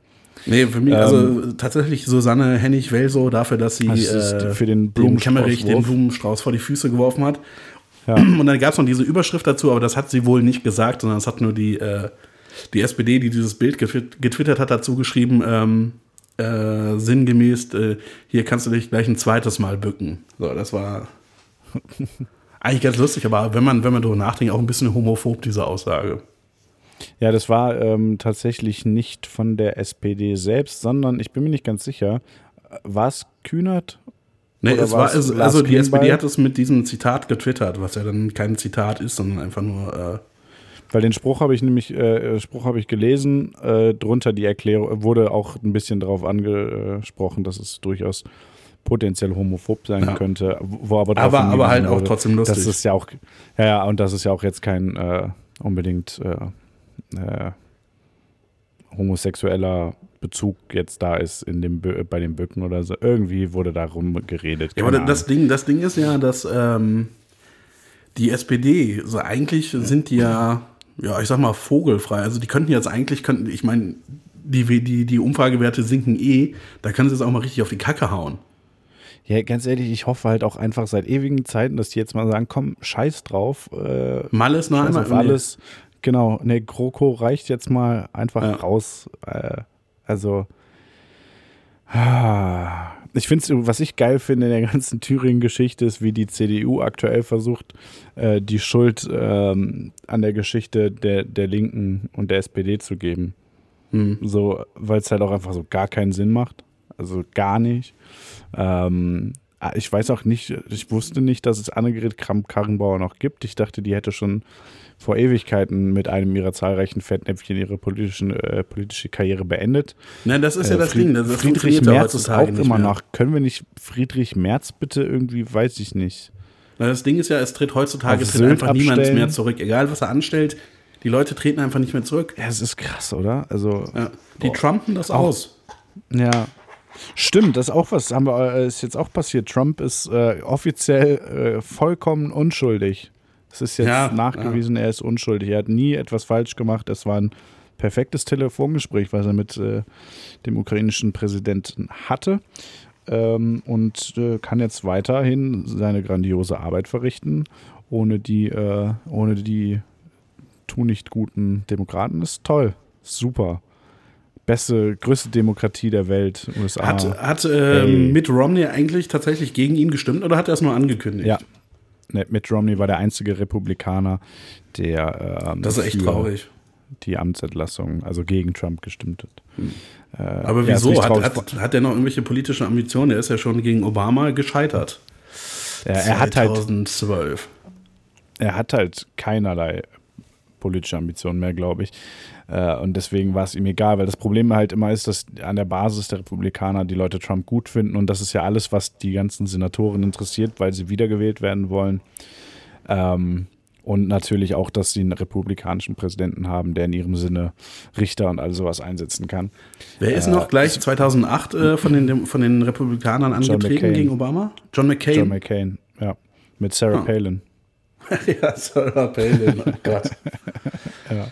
S2: Nee, für mich, also tatsächlich Susanne Hennig-Welso dafür, dass sie
S1: Ähm.
S2: Äh,
S1: für den
S2: Kemmerich den. Blumenstrauß vor die Füße geworfen hat.
S1: Ja.
S2: Und dann gab es noch diese Überschrift dazu, aber das hat sie wohl nicht gesagt, sondern das hat nur die, äh, die SPD, die dieses Bild getwi- getwittert hat, dazu geschrieben, ähm, äh, sinngemäß, äh, hier kannst du dich gleich ein zweites Mal bücken. So, das war eigentlich ganz lustig, aber wenn man, wenn man darüber nachdenkt, auch ein bisschen homophob, diese Aussage.
S1: Ja, das war ähm, tatsächlich nicht von der SPD selbst, sondern ich bin mir nicht ganz sicher, war es Kühnert?
S2: Nee, es war,
S1: war's
S2: also, also die
S1: Klingbeil?
S2: SPD hat es mit diesem Zitat getwittert, was ja dann kein Zitat ist, sondern einfach nur. Äh,
S1: Weil den Spruch habe ich nämlich, äh, Spruch habe ich gelesen, äh, drunter die Erklärung, wurde auch ein bisschen darauf angesprochen, dass es durchaus potenziell homophob sein
S2: Ja.
S1: könnte, wo aber
S2: Aber- aber halt auch
S1: wurde,
S2: trotzdem lustig.
S1: Das ist ja auch, ja, ja, und das ist ja auch jetzt kein äh, unbedingt äh, äh, homosexueller Bezug jetzt da ist in dem bei den Böcken oder so. Irgendwie wurde darum geredet.
S2: ja, aber das. Ding, das Ding ist ja, dass ähm, die SPD, so eigentlich sind die ja, ja, ich sag mal, vogelfrei. Also die könnten jetzt eigentlich, könnten, ich meine, die, die, die Umfragewerte sinken eh, da können sie jetzt auch mal richtig auf die Kacke hauen.
S1: Ja, ganz ehrlich, ich hoffe halt auch einfach seit ewigen Zeiten, dass die jetzt mal sagen, komm, scheiß drauf. Äh,
S2: Mal ist noch
S1: scheiß
S2: einmal
S1: auf alles. Genau, ne, GroKo reicht jetzt mal einfach
S2: Ja.
S1: raus. Äh, also, ah, ich finde was ich geil finde in der ganzen Thüringen-Geschichte ist, wie die CDU aktuell versucht, äh, die Schuld ähm, an der Geschichte der, der Linken und der SPD zu geben.
S2: Hm.
S1: So, weil es halt auch einfach so gar keinen Sinn macht. Also gar nicht. Ähm, ich weiß auch nicht, ich wusste nicht, dass es Annegret Kramp-Karrenbauer noch gibt. Ich dachte, die hätte schon vor Ewigkeiten mit einem ihrer zahlreichen Fettnäpfchen ihre politischen, äh, politische Karriere beendet.
S2: Nein, das ist ja
S1: Äh,
S2: das Ding. Das,
S1: Friedrich Merz ist auch immer noch. Können wir nicht Friedrich Merz bitte irgendwie, weiß ich nicht.
S2: Na, Das Ding ist ja, es tritt heutzutage tritt einfach niemand
S1: abstellen.
S2: mehr zurück. Egal, was er anstellt, die Leute treten einfach nicht mehr zurück.
S1: Ja, es ist krass, oder? Also,
S2: Ja. Die
S1: Boah.
S2: trumpen das
S1: Auch-
S2: aus.
S1: Ja. Stimmt, das ist auch was, haben wir, äh, ist jetzt auch passiert. Trump ist äh, offiziell äh, vollkommen unschuldig. Es ist jetzt
S2: Ja,
S1: nachgewiesen, er ist unschuldig. Er hat nie etwas falsch gemacht. Es war ein perfektes Telefongespräch, was er mit äh, dem ukrainischen Präsidenten hatte. ähm, und äh, kann jetzt weiterhin seine grandiose Arbeit verrichten, ohne die, äh, ohne die tu nicht guten Demokraten. Das ist toll, super. Beste, größte Demokratie der Welt, USA.
S2: Hat, hat äh, Mitt Romney eigentlich tatsächlich gegen ihn gestimmt oder hat er es nur angekündigt?
S1: Ja, nee, Mitt Romney war der einzige Republikaner, der ähm,
S2: das ist echt traurig.
S1: die Amtsentlassung, also gegen Trump gestimmt hat. Hm.
S2: Äh, Aber wieso? Hat, hat, hat er noch irgendwelche politischen Ambitionen? Er ist ja schon gegen Obama gescheitert.
S1: Ja, er 2012. hat
S2: halt.
S1: Er hat halt keinerlei politische Ambitionen mehr, glaube ich. Äh, und deswegen war es ihm egal, weil das Problem halt immer ist, dass an der Basis der Republikaner die Leute Trump gut finden und das ist ja alles, was die ganzen Senatoren interessiert, weil sie wiedergewählt werden wollen. Ähm, und natürlich auch, dass sie einen republikanischen Präsidenten haben, der in ihrem Sinne Richter und all sowas einsetzen kann.
S2: Wer ist äh, noch gleich 2008 äh, von, den, von den Republikanern angetreten gegen Obama? John McCain.
S1: John McCain, ja. Mit Sarah oh. Palin.
S2: ja, Sarah Palin, oh Gott. ja.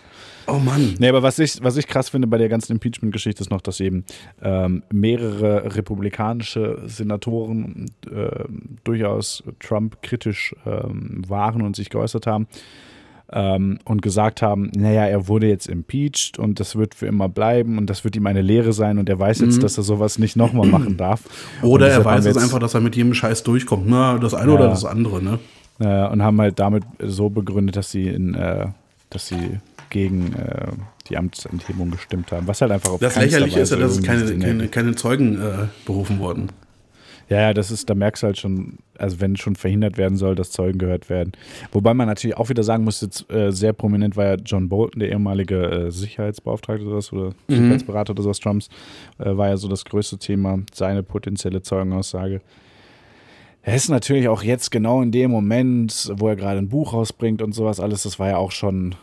S2: Oh Mann.
S1: Nee, aber was ich, was ich krass finde bei der ganzen Impeachment-Geschichte ist noch, dass eben ähm, mehrere republikanische Senatoren äh, durchaus Trump kritisch ähm, waren und sich geäußert haben ähm, und gesagt haben, naja, er wurde jetzt impeached und das wird für immer bleiben und das wird ihm eine Lehre sein und er weiß jetzt, mhm. dass er sowas nicht nochmal machen darf.
S2: Oder er weiß jetzt einfach, dass er mit jedem Scheiß durchkommt. Na, das eine ja. oder das andere, ne?
S1: Äh, und haben halt damit so begründet, dass sie in, äh, dass sie gegen äh, die Amtsenthebung gestimmt haben. Was halt einfach auf
S2: Das Lächerliche ist ja, dass es keine, keine, keine Zeugen äh, berufen wurden.
S1: Ja, ja, das ist, da merkst du halt schon, also wenn schon verhindert werden soll, dass Zeugen gehört werden. Wobei man natürlich auch wieder sagen muss, jetzt äh, sehr prominent war ja John Bolton, der ehemalige äh, Sicherheitsbeauftragte oder, was, oder mhm. Sicherheitsberater oder sowas Trumps, äh, war ja so das größte Thema, seine potenzielle Zeugenaussage. Er ist natürlich auch jetzt genau in dem Moment, wo er gerade ein Buch rausbringt und sowas alles, das war ja auch schon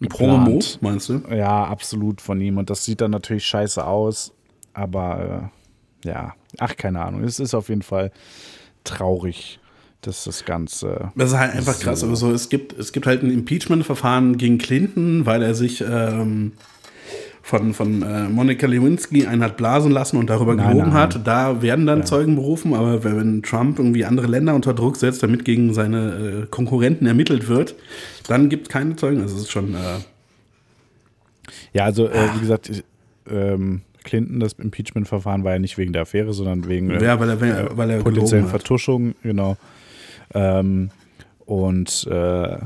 S2: ein Promo, meinst du?
S1: Ja, absolut von ihm. Und das sieht dann natürlich scheiße aus. Aber äh, ja, ach, keine Ahnung. Es ist auf jeden Fall traurig, dass das Ganze.
S2: Das ist halt einfach so krass. Also, es, gibt, es gibt halt ein Impeachment-Verfahren gegen Clinton, weil er sich ähm, von, von äh, Monika Lewinsky einen hat blasen lassen und darüber nein, gelogen nein. hat. Da werden dann ja. Zeugen berufen, aber wenn Trump irgendwie andere Länder unter Druck setzt, damit gegen seine äh, Konkurrenten ermittelt wird, dann gibt es keine Zeugen. Also es ist schon. Äh
S1: ja, also äh, wie gesagt, ähm, Clinton, das Impeachment-Verfahren war ja nicht wegen der Affäre, sondern wegen
S2: ja, weil er, weil er
S1: potenziellen Vertuschung, genau. Ähm, und äh,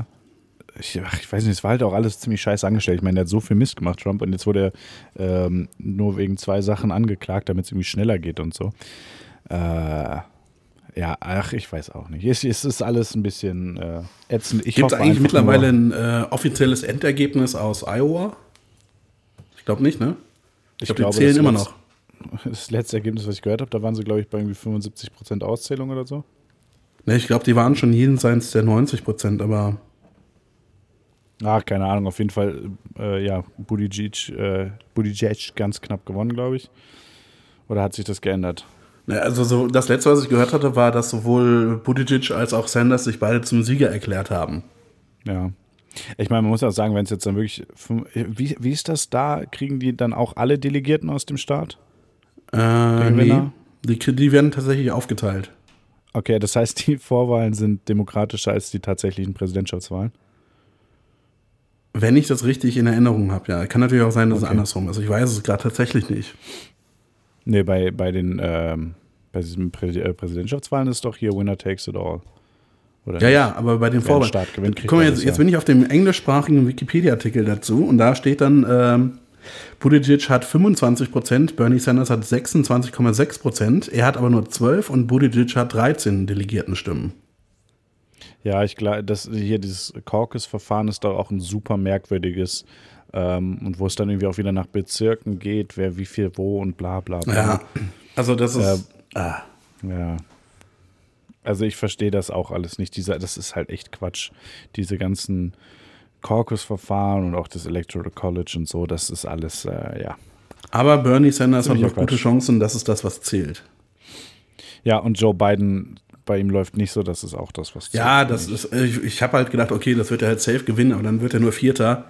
S1: ich, ach, ich weiß nicht, es war halt auch alles ziemlich scheiße angestellt. Ich meine, der hat so viel Mist gemacht, Trump, und jetzt wurde er ähm, nur wegen zwei Sachen angeklagt, damit es irgendwie schneller geht und so. Äh, ja, ach, ich weiß auch nicht. Es, es ist alles ein bisschen äh, ätzend.
S2: Gibt es eigentlich mittlerweile ein äh, offizielles Endergebnis aus Iowa? Ich glaube nicht, ne?
S1: Ich, ich glaube, die zählen immer noch. Das letzte Ergebnis, was ich gehört habe, da waren sie, glaube ich, bei irgendwie 75% Auszählung oder so.
S2: Ne, ich glaube, die waren schon jenseits der 90%, aber
S1: Ach, keine Ahnung, auf jeden Fall, äh, ja, Buttigieg, äh, Buttigieg ganz knapp gewonnen, glaube ich. Oder hat sich das geändert?
S2: Ja, also so, das letzte, was ich gehört hatte, war, dass sowohl Buttigieg als auch Sanders sich beide zum Sieger erklärt haben.
S1: Ja. Ich meine, man muss auch sagen, wenn es jetzt dann wirklich. Wie, wie ist das da? Kriegen die dann auch alle Delegierten aus dem Staat?
S2: Äh, nee. Die, die werden tatsächlich aufgeteilt.
S1: Okay, das heißt, die Vorwahlen sind demokratischer als die tatsächlichen Präsidentschaftswahlen?
S2: Wenn ich das richtig in Erinnerung habe, ja. Kann natürlich auch sein, dass okay. es andersrum ist. Ich weiß es gerade tatsächlich nicht.
S1: Nee, bei, bei den ähm, bei diesen Prä äh, Präsidentschaftswahlen ist doch hier Winner takes it all.
S2: Oder ja, nicht? ja, aber bei den Vorwahlen. Guck mal, jetzt, jetzt bin ich auf dem englischsprachigen Wikipedia-Artikel dazu und da steht dann, ähm, Buttigieg hat 25 Prozent, Bernie Sanders hat 26,6 Prozent, er hat aber nur 12 und Buttigieg hat 13 Delegiertenstimmen.
S1: Ja, ich glaube, dass hier dieses Caucus-Verfahren ist doch auch ein super merkwürdiges ähm, und wo es dann irgendwie auch wieder nach Bezirken geht, wer wie viel wo und bla bla bla.
S2: Ja, also das ist.
S1: Äh, ah. Ja. Also ich verstehe das auch alles nicht. Dieser, das ist halt echt Quatsch. Diese ganzen Caucus-Verfahren und auch das Electoral College und so, das ist alles, äh, ja.
S2: Aber Bernie Sanders hat noch gute Chancen, das ist das, was zählt.
S1: Ja, und Joe Biden bei ihm läuft nicht so, das ist auch das, was.
S2: Ja, das ist, ich, ich habe halt gedacht, okay, das wird er halt safe gewinnen, aber dann wird er nur Vierter.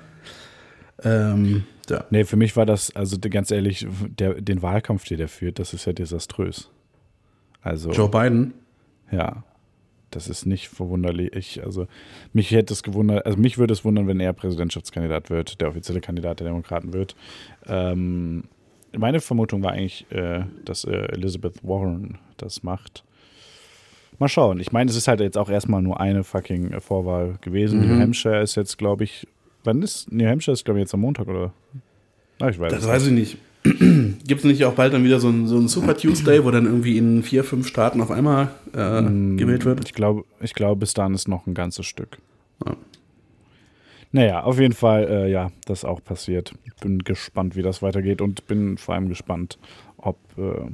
S1: Ähm, ja. Nee, für mich war das, also ganz ehrlich, der, den Wahlkampf, den er führt, das ist ja desaströs. Also,
S2: Joe Biden.
S1: ja, das ist nicht verwunderlich. Ich, also, mich hätte es gewundert, also mich würde es wundern, wenn er Präsidentschaftskandidat wird, der offizielle Kandidat der Demokraten wird. Ähm, meine Vermutung war eigentlich, äh, dass äh, Elizabeth Warren das macht. Mal schauen. Ich meine, es ist halt jetzt auch erstmal nur eine fucking äh, Vorwahl gewesen.
S2: Mhm.
S1: New Hampshire ist jetzt, glaube ich, wann ist New Hampshire ist, glaube ich, jetzt am Montag, oder? Ah, ich weiß
S2: Das weiß ich nicht. Gibt es nicht auch bald dann wieder so ein, so ein Super Tuesday, wo dann irgendwie in vier, fünf Staaten auf einmal äh, gewählt wird?
S1: Ich glaube, ich glaube, bis dahin ist noch ein ganzes Stück.
S2: Ja.
S1: Naja, auf jeden Fall, äh, ja, das auch passiert. Bin gespannt, wie das weitergeht und bin vor allem gespannt, ob, äh,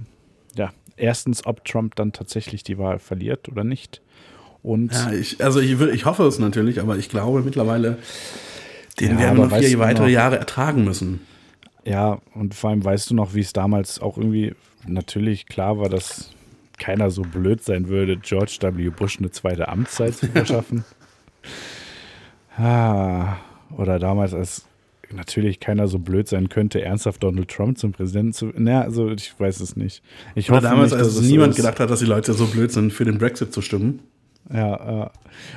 S1: ja, erstens, ob Trump dann tatsächlich die Wahl verliert oder nicht. Und
S2: Ja, ich, also ich, ich hoffe es natürlich, aber ich glaube mittlerweile, den
S1: Ja,
S2: werden wir noch vier weitere
S1: noch-
S2: Jahre ertragen müssen.
S1: Ja, und vor allem weißt du noch, wie es damals auch irgendwie natürlich klar war, dass keiner so blöd sein würde, George W. Bush eine zweite Amtszeit zu verschaffen. ah, oder damals, als natürlich keiner so blöd sein könnte, ernsthaft Donald Trump zum Präsidenten zu. Naja, also ich weiß es nicht. Ich
S2: Oder
S1: hoffe
S2: damals,
S1: nicht,
S2: als
S1: dass es
S2: niemand gedacht hat, dass die Leute so blöd sind, für den Brexit zu stimmen.
S1: Ja, äh,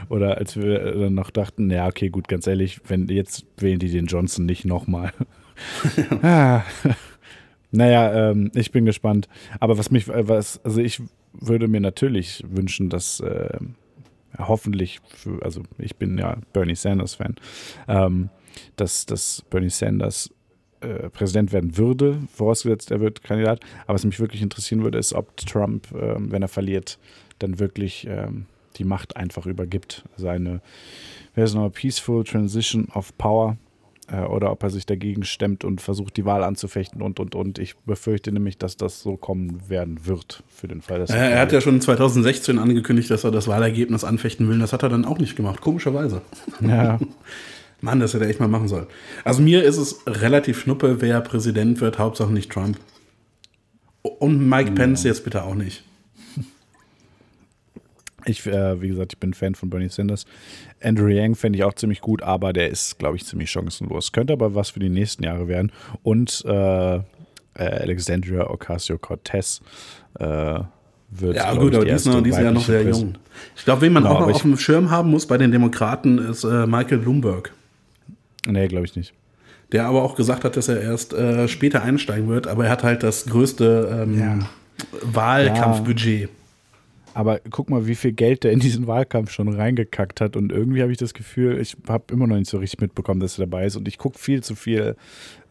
S1: oder als wir dann noch dachten, ja, okay, gut, ganz ehrlich, wenn jetzt wählen die den Johnson nicht nochmal. ah. Naja, ähm, ich bin gespannt. Aber was mich, äh, was, also ich würde mir natürlich wünschen, dass äh, hoffentlich, für, also ich bin ja Bernie Sanders-Fan, ähm, dass, dass Bernie Sanders äh, Präsident werden würde, vorausgesetzt er wird Kandidat. Aber was mich wirklich interessieren würde, ist, ob Trump, ähm, wenn er verliert, dann wirklich ähm, die Macht einfach übergibt. Also eine, wer ist noch, Peaceful Transition of Power äh, oder ob er sich dagegen stemmt und versucht, die Wahl anzufechten und, und, und. Ich befürchte nämlich, dass das so kommen werden wird für den Fall, dass
S2: Äh, er hat ja schon 2016 angekündigt, dass er das Wahlergebnis anfechten will. Das hat er dann auch nicht gemacht, komischerweise.
S1: ja,
S2: Mann, das hätte er echt mal machen sollen. Also mir ist es relativ schnuppe, wer Präsident wird, Hauptsache nicht Trump. Und Mike Pence jetzt bitte auch nicht.
S1: Ich, äh, wie gesagt, ich bin Fan von Bernie Sanders. Andrew Yang fände ich auch ziemlich gut, aber der ist, glaube ich, ziemlich chancenlos. Könnte aber was für die nächsten Jahre werden. Und äh, äh, Alexandria Ocasio-Cortez äh, wird.
S2: Ja, gut,
S1: ich,
S2: aber
S1: die
S2: ist, noch, die ist ja noch sehr jung. Ich glaube, wen man
S1: Genau,
S2: auch noch auf dem Schirm haben muss bei den Demokraten ist äh, Michael Bloomberg.
S1: Nee, glaube ich nicht.
S2: Der aber auch gesagt hat, dass er erst äh, später einsteigen wird, aber er hat halt das größte ähm,
S1: Ja.
S2: Wahlkampfbudget.
S1: Aber guck mal, wie viel Geld der in diesen Wahlkampf schon reingekackt hat. Und irgendwie habe ich das Gefühl, ich habe immer noch nicht so richtig mitbekommen, dass er dabei ist. Und ich gucke viel zu viel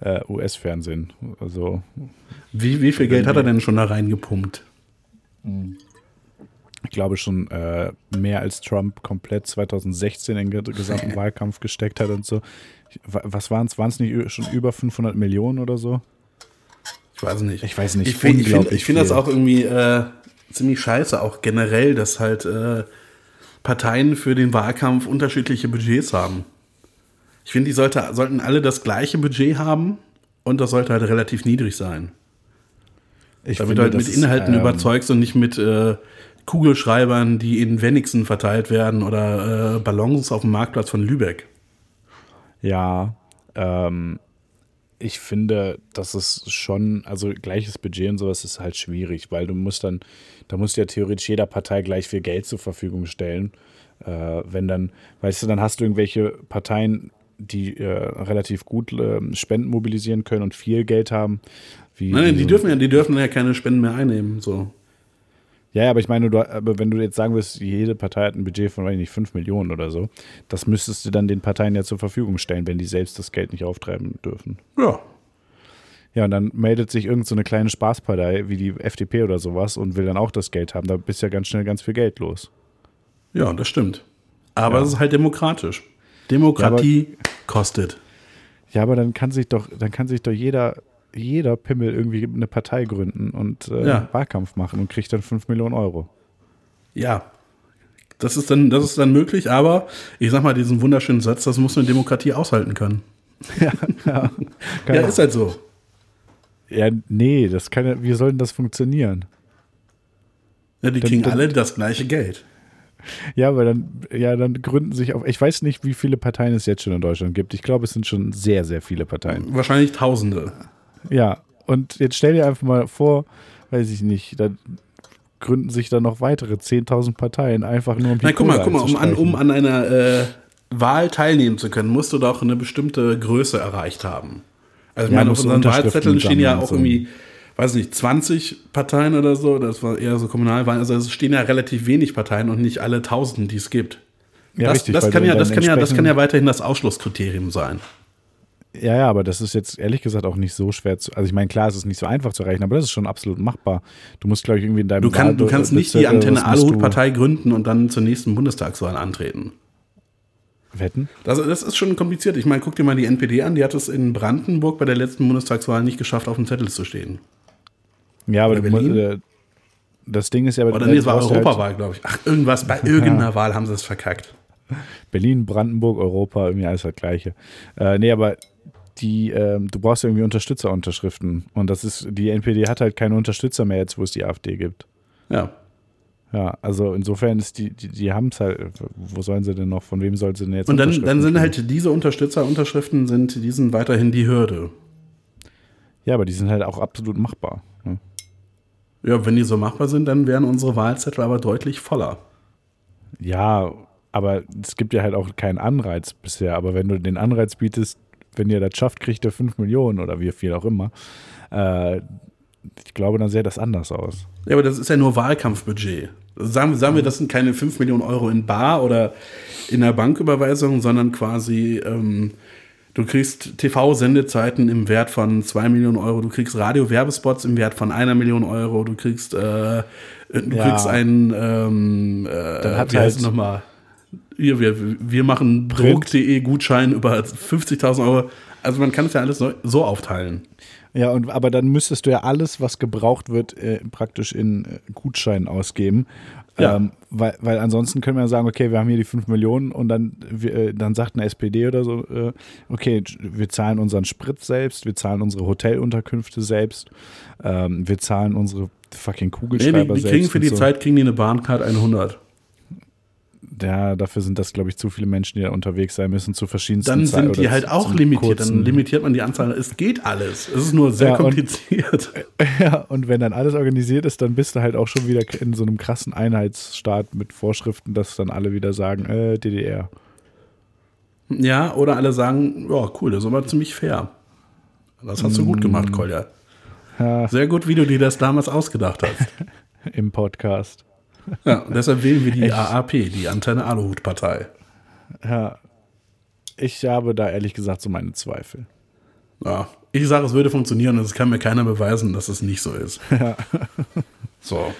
S1: äh, US-Fernsehen. Also,
S2: Wie, wie viel Geld hat er denn schon da reingepumpt?
S1: ich glaube schon äh, mehr als Trump komplett 2016 in den gesamten Wahlkampf gesteckt hat und so. Was waren es? Waren es nicht schon über 500 Millionen oder so?
S2: Ich weiß nicht.
S1: Ich weiß nicht,
S2: Ich finde find, ich find das auch irgendwie äh, ziemlich scheiße, auch generell, dass halt äh, Parteien für den Wahlkampf unterschiedliche Budgets haben. Ich finde, die sollte, sollten alle das gleiche Budget haben und das sollte halt relativ niedrig sein.
S1: Ich
S2: Damit
S1: finde,
S2: du halt mit
S1: ist,
S2: Inhalten
S1: ähm,
S2: überzeugst und nicht mit äh, Kugelschreibern, die in Wenigsen verteilt werden oder äh, Ballons auf dem Marktplatz von Lübeck.
S1: Ja, ähm, ich finde, das ist schon, also gleiches Budget und sowas ist halt schwierig, weil du musst dann, da muss ja theoretisch jeder Partei gleich viel Geld zur Verfügung stellen. Äh, wenn dann, weißt du, dann hast du irgendwelche Parteien, die äh, relativ gut äh, Spenden mobilisieren können und viel Geld haben. Wie,
S2: Nein, die
S1: so-
S2: dürfen ja, die dürfen ja keine Spenden mehr einnehmen. So.
S1: Ja, ja, aber ich meine, du, aber wenn du jetzt sagen würdest, jede Partei hat ein Budget von, weiß ich nicht, 5 Millionen oder so, das müsstest du dann den Parteien ja zur Verfügung stellen, wenn die selbst das Geld nicht auftreiben dürfen.
S2: Ja.
S1: Ja, und dann meldet sich irgend so eine kleine Spaßpartei wie die FDP oder sowas und will dann auch das Geld haben. Da bist ja ganz schnell ganz viel Geld los.
S2: Ja, das stimmt. Aber
S1: Ja.
S2: es ist halt demokratisch. Demokratie kostet.
S1: Ja, aber dann kann sich doch, dann kann sich doch jeder, jeder Pimmel irgendwie eine Partei gründen und äh,
S2: Ja.
S1: Wahlkampf machen und kriegt dann 5 Millionen Euro.
S2: Ja. Das ist, dann, das ist dann möglich, aber ich sag mal diesen wunderschönen Satz, das muss eine Demokratie aushalten können.
S1: Kann
S2: Ja,
S1: auch-
S2: ist halt so.
S1: ja, nee, das kann ja, wie soll denn das funktionieren?
S2: Ja, die
S1: Dann-
S2: kriegen
S1: dann-
S2: alle das gleiche Geld.
S1: Ja, aber dann, ja, dann gründen sich auf. Ich weiß nicht, wie viele Parteien es jetzt schon in Deutschland gibt. Ich glaube, es sind schon sehr, sehr viele Parteien.
S2: Wahrscheinlich Tausende.
S1: Ja, und jetzt stell dir einfach mal vor, weiß ich nicht, dann gründen sich dann noch weitere 10.000 Parteien, einfach nur um
S2: die Nein, guck mal, guck mal, um an, um an einer äh, Wahl teilnehmen zu können, musst du doch eine bestimmte Größe erreicht haben. Also ich ja, meine, auf unseren Wahlzetteln stehen ja auch so. irgendwie, weiß nicht, 20 Parteien oder so, das war eher so Kommunalwahlen, also es stehen ja relativ wenig Parteien und nicht alle 1000, die es gibt. Ja, das, richtig, das, kann ja, das, kann ja, das kann ja weiterhin das Ausschlusskriterium sein.
S1: Ja, ja, aber das ist jetzt ehrlich gesagt auch nicht so schwer zu. Also ich meine, klar, es ist nicht so einfach zu erreichen, aber das ist schon absolut machbar. Du musst, glaube ich, irgendwie in deinem
S2: Du, kann, du kannst nicht die Antenne Aluhut-Partei gründen und dann zur nächsten Bundestagswahl antreten.
S1: Wetten?
S2: Das, das ist schon kompliziert. Ich meine, guck dir mal die NPD an, die hat es in Brandenburg bei der letzten Bundestagswahl nicht geschafft, auf dem Zettel zu stehen.
S1: Ja, aber du, äh, das Ding ist ja.
S2: Oder nee, es war Europawahl, halt glaube ich. Ach, irgendwas, bei irgendeiner. Wahl haben sie es verkackt.
S1: Berlin, Brandenburg, Europa, irgendwie alles das Gleiche. Äh, nee, aber die, ähm, du brauchst irgendwie Unterstützerunterschriften. Und das ist, die NPD hat halt keine Unterstützer mehr jetzt, wo es die AfD gibt.
S2: Ja.
S1: Ja, also insofern ist die, die, die haben es halt, wo sollen sie denn noch, von wem sollen sie denn jetzt
S2: Und dann, dann sind halt diese Unterstützerunterschriften, sind, die sind weiterhin die Hürde.
S1: Ja, aber die sind halt auch absolut machbar. Ne?
S2: Ja, wenn die so machbar sind, dann wären unsere Wahlzettel aber deutlich voller.
S1: Ja, aber es gibt ja halt auch keinen Anreiz bisher. Aber wenn du den Anreiz bietest, wenn ihr das schafft, kriegt ihr 5 Millionen oder wie viel auch immer. Äh, ich glaube, dann sähe das anders aus.
S2: Ja, aber das ist ja nur Wahlkampfbudget. Sagen, sagen wir, das sind keine 5 Millionen Euro in Bar oder in der Banküberweisung, sondern quasi, ähm, du kriegst TV-Sendezeiten im Wert von 2 Millionen Euro, du kriegst Radio-Werbespots im Wert von einer Million Euro, du kriegst, äh, du ja. kriegst einen, ähm, äh,
S1: Dann hat wie heißt halt nochmal?
S2: Hier, wir, wir machen Brok.de Gutschein über 50.000 Euro. Also man kann es ja alles so, so aufteilen.
S1: Ja, und, aber dann müsstest du ja alles, was gebraucht wird, äh, praktisch in äh, Gutscheinen ausgeben. Ja. Ähm, weil, weil ansonsten können wir sagen, okay, wir haben hier die 5 Millionen und dann, wir, äh, dann sagt eine SPD oder so, äh, okay, wir zahlen unseren Sprit selbst, wir zahlen unsere Hotelunterkünfte selbst, ähm, wir zahlen unsere fucking Kugelschreiber nee, die, die
S2: selbst. Kriegen für die so. Zeit kriegen die eine Bahncard 100
S1: ja, dafür sind das, glaube ich, zu viele Menschen, die da unterwegs sein müssen, zu verschiedensten
S2: Dann sind die halt auch limitiert. Dann limitiert man die Anzahl. Es geht alles. Es ist nur sehr ja, kompliziert.
S1: Und, ja, und wenn dann alles organisiert ist, dann bist du halt auch schon wieder in so einem krassen Einheitsstaat mit Vorschriften, dass dann alle wieder sagen, äh, DDR.
S2: Ja, oder alle sagen, ja, cool, das ist aber ziemlich fair. Das hast du gut gemacht, mm. Kolja. Ja. Sehr gut, wie du dir das damals ausgedacht hast.
S1: Im Podcast.
S2: Ja, und deshalb wählen wir die Echt? AAP, die Antenne Aluhut-Partei.
S1: Ja, ich habe da ehrlich gesagt so meine Zweifel.
S2: Ja, ich sage, es würde funktionieren und es kann mir keiner beweisen, dass es nicht so ist. Ja. So.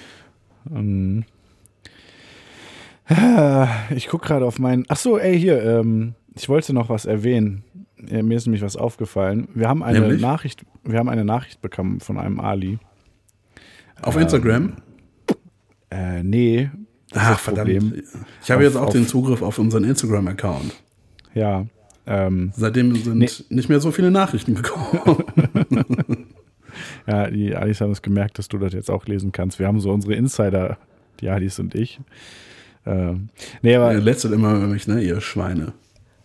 S1: Um, ich gucke gerade auf meinen. Ach so, ey, hier. Ähm, ich wollte noch was erwähnen. Mir ist nämlich was aufgefallen. Wir haben eine Nämlich? Nachricht. Wir haben eine Nachricht bekommen von einem Ali.
S2: Auf ähm, Instagram?
S1: Äh, nee.
S2: Ach, verdammt. Problem. Ich habe jetzt auch den Zugriff auf unseren Instagram-Account.
S1: Ja.
S2: Ähm, Seitdem sind nee. nicht mehr so viele Nachrichten gekommen.
S1: ja, die Alis haben es gemerkt, dass du das jetzt auch lesen kannst. Wir haben so unsere Insider, die Alis und ich. Ähm, nee, aber.
S2: Ihr letztet immer über mich, ne, ihr Schweine.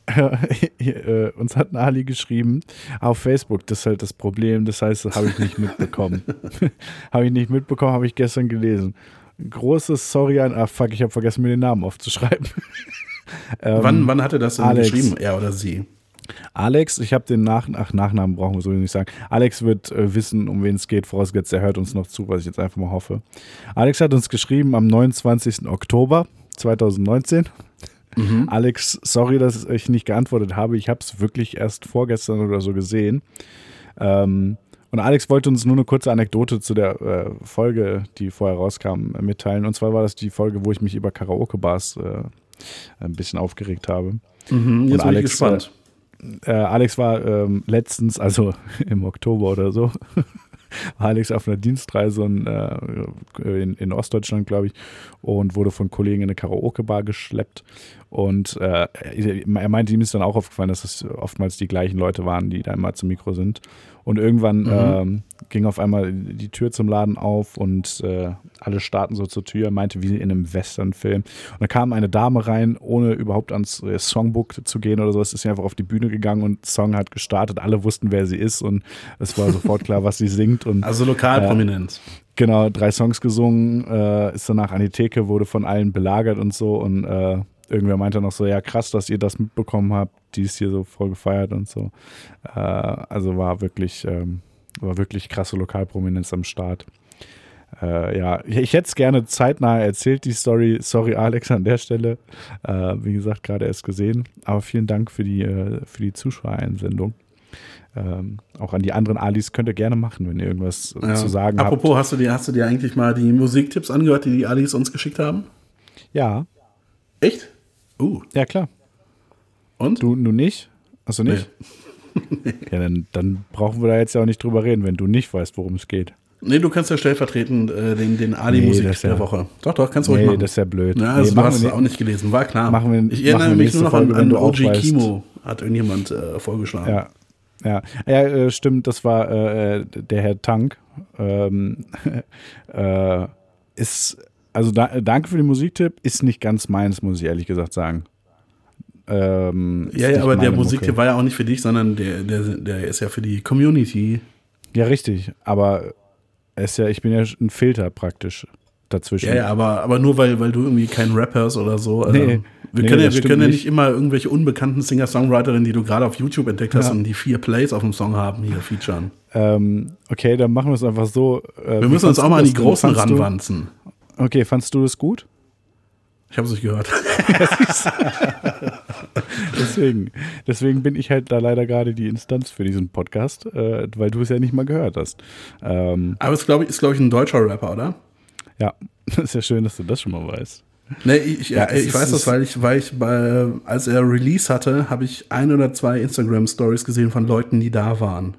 S1: äh, uns hat ein Ali geschrieben auf Facebook, das ist halt das Problem, das heißt, das habe ich nicht mitbekommen. habe ich nicht mitbekommen, habe ich gestern gelesen großes Sorry an. Ah, fuck, ich habe vergessen, mir den Namen aufzuschreiben.
S2: ähm, wann, wann hat er das denn Alex. geschrieben, er oder sie?
S1: Alex, ich habe den Nach Ach, Nachnamen brauchen wir so nicht sagen. Alex wird äh, wissen, um wen es geht, vorausgesetzt, er hört uns noch zu, was ich jetzt einfach mal hoffe. Alex hat uns geschrieben am 29. Oktober 2019. Mhm. Alex, sorry, dass ich nicht geantwortet habe. Ich habe es wirklich erst vorgestern oder so gesehen. Ähm, und Alex wollte uns nur eine kurze Anekdote zu der äh, Folge, die vorher rauskam, äh, mitteilen. Und zwar war das die Folge, wo ich mich über Karaoke-Bars äh, ein bisschen aufgeregt habe.
S2: Mhm, jetzt Und Alex, bin ich gespannt.
S1: Äh, Alex war ähm, letztens, also im Oktober oder so, war Alex auf einer Dienstreise in, äh, in, in Ostdeutschland, glaube ich, und wurde von Kollegen in eine Karaoke-Bar geschleppt. Und äh, er meinte, ihm ist dann auch aufgefallen, dass es oftmals die gleichen Leute waren, die da immer zum Mikro sind. Und irgendwann mhm. ähm, ging auf einmal die Tür zum Laden auf und äh, alle starten so zur Tür, meinte wie in einem Western-Film. Und da kam eine Dame rein, ohne überhaupt ans äh, Songbook zu gehen oder sowas, ist sie einfach auf die Bühne gegangen und Song hat gestartet. Alle wussten, wer sie ist und es war sofort klar, was sie singt. Und,
S2: also Lokalprominenz.
S1: Äh, genau, drei Songs gesungen, äh, ist danach an die Theke, wurde von allen belagert und so und äh, irgendwer meinte noch so, ja krass, dass ihr das mitbekommen habt, die ist hier so voll gefeiert und so. Äh, also war wirklich, ähm, war wirklich krasse Lokalprominenz am Start. Äh, ja, ich, hätte es gerne zeitnah erzählt, die Story. Sorry, Alex, an der Stelle. Äh, wie gesagt, gerade erst gesehen. Aber vielen Dank für die, äh, für die Zuschauereinsendung. Ähm, auch an die anderen Alis könnt ihr gerne machen, wenn ihr irgendwas ja. zu sagen
S2: Apropos, habt. Apropos, hast du dir, hast du dir eigentlich mal die Musiktipps angehört, die die Alis uns geschickt haben?
S1: Ja.
S2: Echt?
S1: Uh. Ja, klar. Und? Du, du nicht? Achso, nicht? Nee. ja, dann, dann brauchen wir da jetzt ja auch nicht drüber reden, wenn du nicht weißt, worum es geht.
S2: Nee, du kannst ja stellvertretend äh, den, den Ali-Musik nee, der ja, Woche. Doch, doch, kannst du
S1: nee,
S2: ruhig machen.
S1: das ist ja blöd.
S2: Ja, also nee, du hast es auch nicht gelesen, war klar.
S1: Machen wir,
S2: ich erinnere mich nur noch Folge, an, an OG Kimo, hat irgendjemand äh, vorgeschlagen.
S1: Ja, ja, ja äh, stimmt, das war äh, der Herr Tank. Ähm, äh, ist, also da, danke für den Musiktipp, ist nicht ganz meins, muss ich ehrlich gesagt sagen.
S2: Ähm, ja, ja, aber der Musiktipp war ja auch nicht für dich, sondern der, der, der ist ja für die Community.
S1: Ja, richtig, aber ist ja, ich bin ja ein Filter praktisch dazwischen.
S2: Ja, ja aber, aber nur weil, weil du irgendwie kein Rapper hast oder so. Also nee, wir nee, können, ja, wir können ja nicht immer irgendwelche unbekannten Singer-Songwriterinnen, die du gerade auf YouTube entdeckt hast ja. und die vier Plays auf dem Song haben, hier featuren.
S1: Ähm, okay, dann machen wir es einfach so.
S2: Äh, wir müssen uns auch mal an die Großen ranwanzen.
S1: Okay, fandst du das gut?
S2: Ich habe es nicht gehört.
S1: deswegen, deswegen bin ich halt da leider gerade die Instanz für diesen Podcast, äh, weil du es ja nicht mal gehört hast.
S2: Ähm, Aber es glaub ich, ist, glaube ich, ein deutscher Rapper, oder?
S1: Ja, das ist ja schön, dass du das schon mal weißt.
S2: Nee, ich, ja, ich weiß das, weil ich, weil ich bei, als er Release hatte, habe ich ein oder zwei Instagram-Stories gesehen von Leuten, die da waren.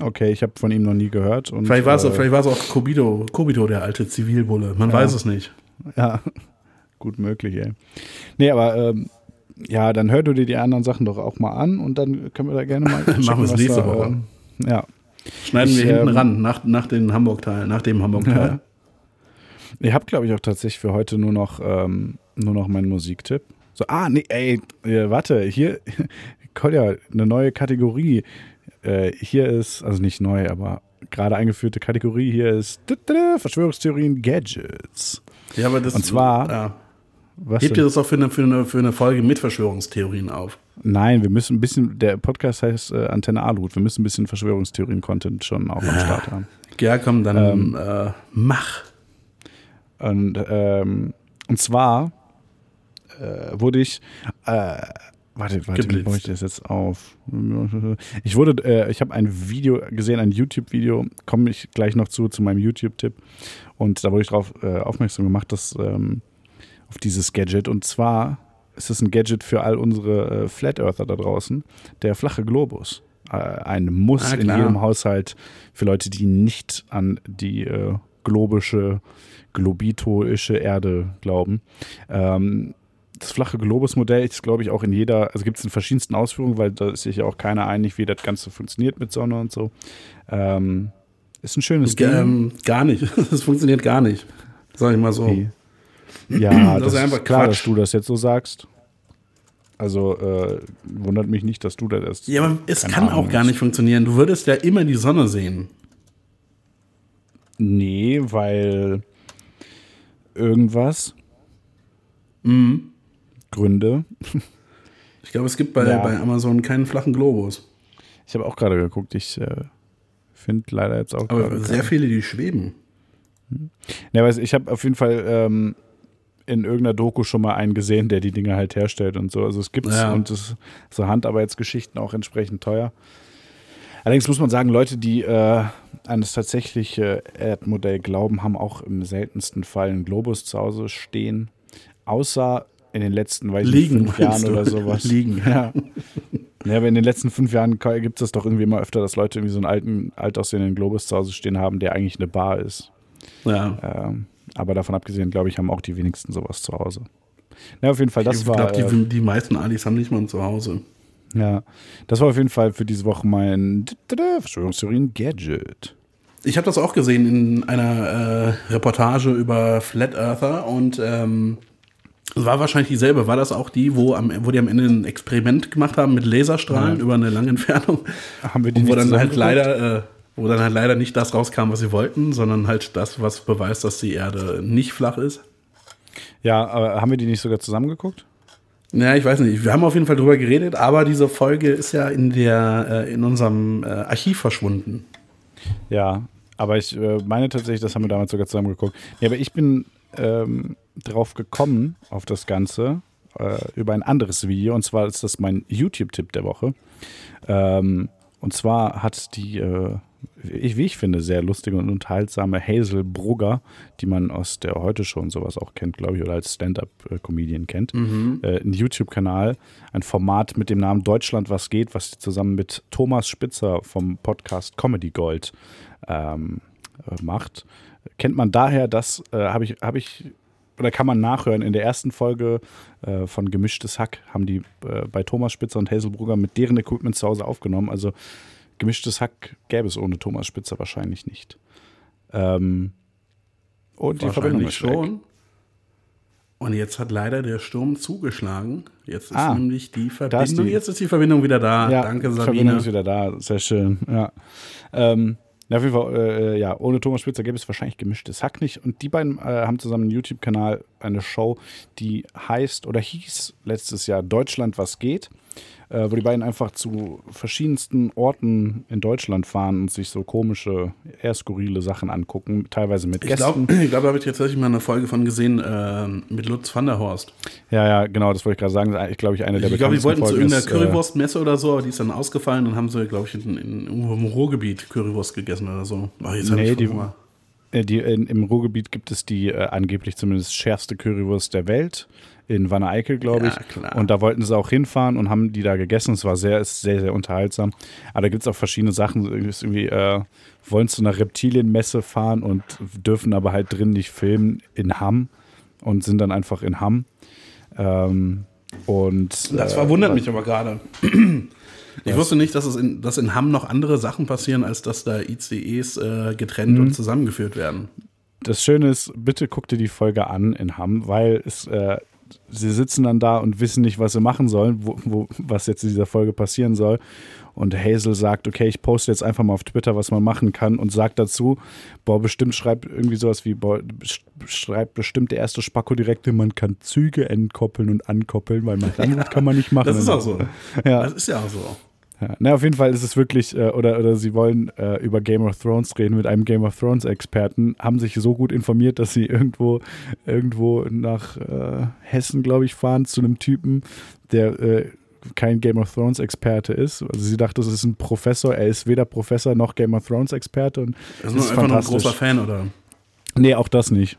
S1: Okay, ich habe von ihm noch nie gehört. Und,
S2: vielleicht war es äh, auch Kobito, Kobito, der alte Zivilbulle. Man ja. weiß es nicht.
S1: Ja, gut möglich, ey. Nee, aber ähm, ja, dann hör du dir die anderen Sachen doch auch mal an und dann können wir da gerne mal.
S2: Machen wir es nächste da, Woche.
S1: Äh, ja.
S2: Schneiden ich, wir hinten ähm, ran, nach, nach dem Hamburg-Teil, nach dem Hamburg-Teil. Ja.
S1: Ich habe, glaube ich, auch tatsächlich für heute nur noch, ähm, nur noch meinen Musiktipp. So, ah, nee, ey, warte, hier, Kolja, eine neue Kategorie. Äh, hier ist, also nicht neu, aber gerade eingeführte Kategorie hier ist Verschwörungstheorien Gadgets.
S2: Ja, aber das
S1: Und zwar.
S2: Ja. Was Hebt ihr das auch für eine, für, eine, für eine Folge mit Verschwörungstheorien auf?
S1: Nein, wir müssen ein bisschen, der Podcast heißt äh, Antenne Aluhut, wir müssen ein bisschen Verschwörungstheorien-Content schon auch ja. am Start haben.
S2: Ja, komm, dann ähm, äh, mach.
S1: Und, ähm, und zwar äh, wurde ich, warte, warte, wie baue ich das jetzt auf? Ich wurde, äh, ich habe ein Video gesehen, ein YouTube-Video, komme ich gleich noch zu, zu meinem YouTube-Tipp. Und da wurde ich darauf äh, aufmerksam gemacht, dass ähm, auf dieses Gadget. Und zwar ist es ein Gadget für all unsere äh, Flat Earther da draußen, der flache Globus. Äh, ein Muss ah, in jedem Haushalt für Leute, die nicht an die äh, globische globitoische Erde glauben. Ähm, das flache Globus-Modell ist, glaube ich, auch in jeder, also gibt es in verschiedensten Ausführungen, weil da ist sich ja auch keiner einig, wie das Ganze funktioniert mit Sonne und so. Ähm, ist ein schönes
S2: Ding. Ähm, gar nicht. Das funktioniert gar nicht. Sag ich mal so.
S1: Okay. Ja, das, das, ist einfach klar, Quatsch. dass du das jetzt so sagst. Also äh, wundert mich nicht, dass du das erst.
S2: Ja, aber es kann Ahnung auch gar nicht funktionieren. Du würdest ja immer die Sonne sehen.
S1: Nee, weil irgendwas.
S2: Mhm.
S1: Gründe.
S2: Ich glaube, es gibt bei, ja. bei Amazon keinen flachen Globus.
S1: Ich habe auch gerade geguckt. Ich äh, finde leider jetzt auch.
S2: Aber sehr keine. viele, die schweben.
S1: Hm. Ja, weiß, ich habe auf jeden Fall ähm, in irgendeiner Doku schon mal einen gesehen, der die Dinge halt herstellt und so. Also es gibt ja. und es so Handarbeitsgeschichten auch entsprechend teuer. Allerdings muss man sagen, Leute, die äh, an das tatsächliche Erdmodell glauben, haben auch im seltensten Fall einen Globus zu Hause stehen. Außer in den letzten, weiß
S2: Liegen,
S1: fünf Jahren du? oder sowas.
S2: Liegen.
S1: Ja. ja, aber in den letzten fünf Jahren gibt es das doch irgendwie immer öfter, dass Leute irgendwie so einen alten, alt aussehenden Globus zu Hause stehen haben, der eigentlich eine Bar ist.
S2: Ja.
S1: Ähm, aber davon abgesehen, glaube ich, haben auch die wenigsten sowas zu Hause. Ja, auf jeden Fall, das
S2: ich
S1: war.
S2: Ich glaube, die, äh, die meisten Alis haben nicht mal ein Zuhause.
S1: Ja, das war auf jeden Fall für diese Woche mein Verschwörungstheorien-Gadget.
S2: Ich habe das auch gesehen in einer äh, Reportage über Flat Earther und ähm, war wahrscheinlich dieselbe. War das auch die, wo, am, wo die am Ende ein Experiment gemacht haben mit Laserstrahlen ja. über eine lange Entfernung?
S1: Haben wir die
S2: wo dann halt leider, äh, wo dann halt leider nicht das rauskam, was sie wollten, sondern halt das, was beweist, dass die Erde nicht flach ist.
S1: Ja, aber haben wir die nicht sogar zusammengeguckt?
S2: Ja, ich weiß nicht. Wir haben auf jeden Fall drüber geredet, aber diese Folge ist ja in der äh, in unserem äh, Archiv verschwunden.
S1: Ja, aber ich äh, meine tatsächlich, das haben wir damals sogar zusammen geguckt. Ja, aber ich bin ähm, drauf gekommen, auf das Ganze, äh, über ein anderes Video. Und zwar ist das mein YouTube-Tipp der Woche. Ähm, und zwar hat die, äh, wie ich finde, sehr lustige und unterhaltsame Hazel Brugger, die man aus der Heute-Show und sowas auch kennt, glaube ich, oder als Stand-Up-Comedian kennt,
S2: Mhm.
S1: äh, einen YouTube-Kanal, ein Format mit dem Namen Deutschland was geht, was sie zusammen mit Thomas Spitzer vom Podcast Comedy Gold ähm, äh, macht. Kennt man daher, das äh, habe ich, habe ich, oder kann man nachhören, in der ersten Folge äh, von Gemischtes Hack haben die äh, bei Thomas Spitzer und Hazel Brugger mit deren Equipment zu Hause aufgenommen. Also Gemischtes Hack gäbe es ohne Thomas Spitzer wahrscheinlich nicht. Ähm, und die Verbindung ist weg.
S2: schon. Und jetzt hat leider der Sturm zugeschlagen. Jetzt ist
S1: Ah,
S2: nämlich die
S1: da ist
S2: Verbindung.
S1: die-
S2: jetzt ist die Verbindung wieder da.
S1: Ja,
S2: Danke,
S1: Verbindung
S2: Sabine.
S1: ist wieder da. Sehr schön. Ja. Ähm, ja, auf jeden Fall, äh, ja, ohne Thomas Spitzer gäbe es wahrscheinlich gemischtes Hack nicht. Und die beiden äh, haben zusammen einen YouTube-Kanal, eine Show, die heißt oder hieß letztes Jahr Deutschland was geht, äh, wo die beiden einfach zu verschiedensten Orten in Deutschland fahren und sich so komische, eher skurrile Sachen angucken, teilweise mit
S2: Ich
S1: Gästen.
S2: glaube, ich glaub, da habe ich jetzt tatsächlich mal eine Folge von gesehen ähm, mit Lutz van der Horst.
S1: Ja, ja, genau, das wollte ich gerade sagen. Ist eigentlich, glaube ich, eine der
S2: Ich glaube, die wollten zu
S1: Folgen
S2: irgendeiner
S1: ist, äh,
S2: Currywurstmesse oder so, aber die ist dann ausgefallen und haben sie, glaube ich, in, in, im Ruhrgebiet Currywurst gegessen oder so. Ach, jetzt
S1: Nee,
S2: ich
S1: die-
S2: Hunger.
S1: Äh, Die, in, Im Ruhrgebiet gibt es die äh, angeblich zumindest schärfste Currywurst der Welt. In Wanne-Eickel, glaube
S2: Ja,
S1: ich.
S2: klar.
S1: Und da wollten sie auch hinfahren und haben die da gegessen. Es war sehr, ist sehr, sehr unterhaltsam. Aber da gibt es auch verschiedene Sachen. Irgendwie, äh, wollen zu einer Reptilienmesse fahren und dürfen aber halt drin nicht filmen in Hamm und sind dann einfach in Hamm. Ähm, und
S2: Das
S1: äh,
S2: verwundert mich aber gerade. Ich wusste nicht, dass, es in, dass in Hamm noch andere Sachen passieren, als dass da ICEs äh, getrennt
S1: Mhm.
S2: und zusammengeführt werden.
S1: das Schöne ist, bitte guck dir die Folge an in Hamm, weil es, äh, sie sitzen dann da und wissen nicht, was sie machen sollen, wo, wo, was jetzt in dieser Folge passieren soll. Und Hazel sagt, okay, ich poste jetzt einfach mal auf Twitter, was man machen kann und sagt dazu, boah, bestimmt schreibt irgendwie sowas wie, boah, schreibt bestimmt der erste Spacko direkt, man kann Züge entkoppeln und ankoppeln, weil man das kann man nicht machen.
S2: Das ist auch so.
S1: Ja.
S2: Das ist ja auch so.
S1: Ja, na, auf jeden Fall ist es wirklich, äh, oder, oder sie wollen äh, über Game of Thrones reden mit einem Game of Thrones Experten, haben sich so gut informiert, dass sie irgendwo, irgendwo nach äh, Hessen, glaube ich, fahren zu einem Typen, der äh, kein Game of Thrones Experte ist. Also sie dachte, das ist ein Professor, er ist weder Professor noch Game of Thrones Experte und
S2: Er ist nur einfach nur ein großer Fan, oder?
S1: Nee, auch das nicht.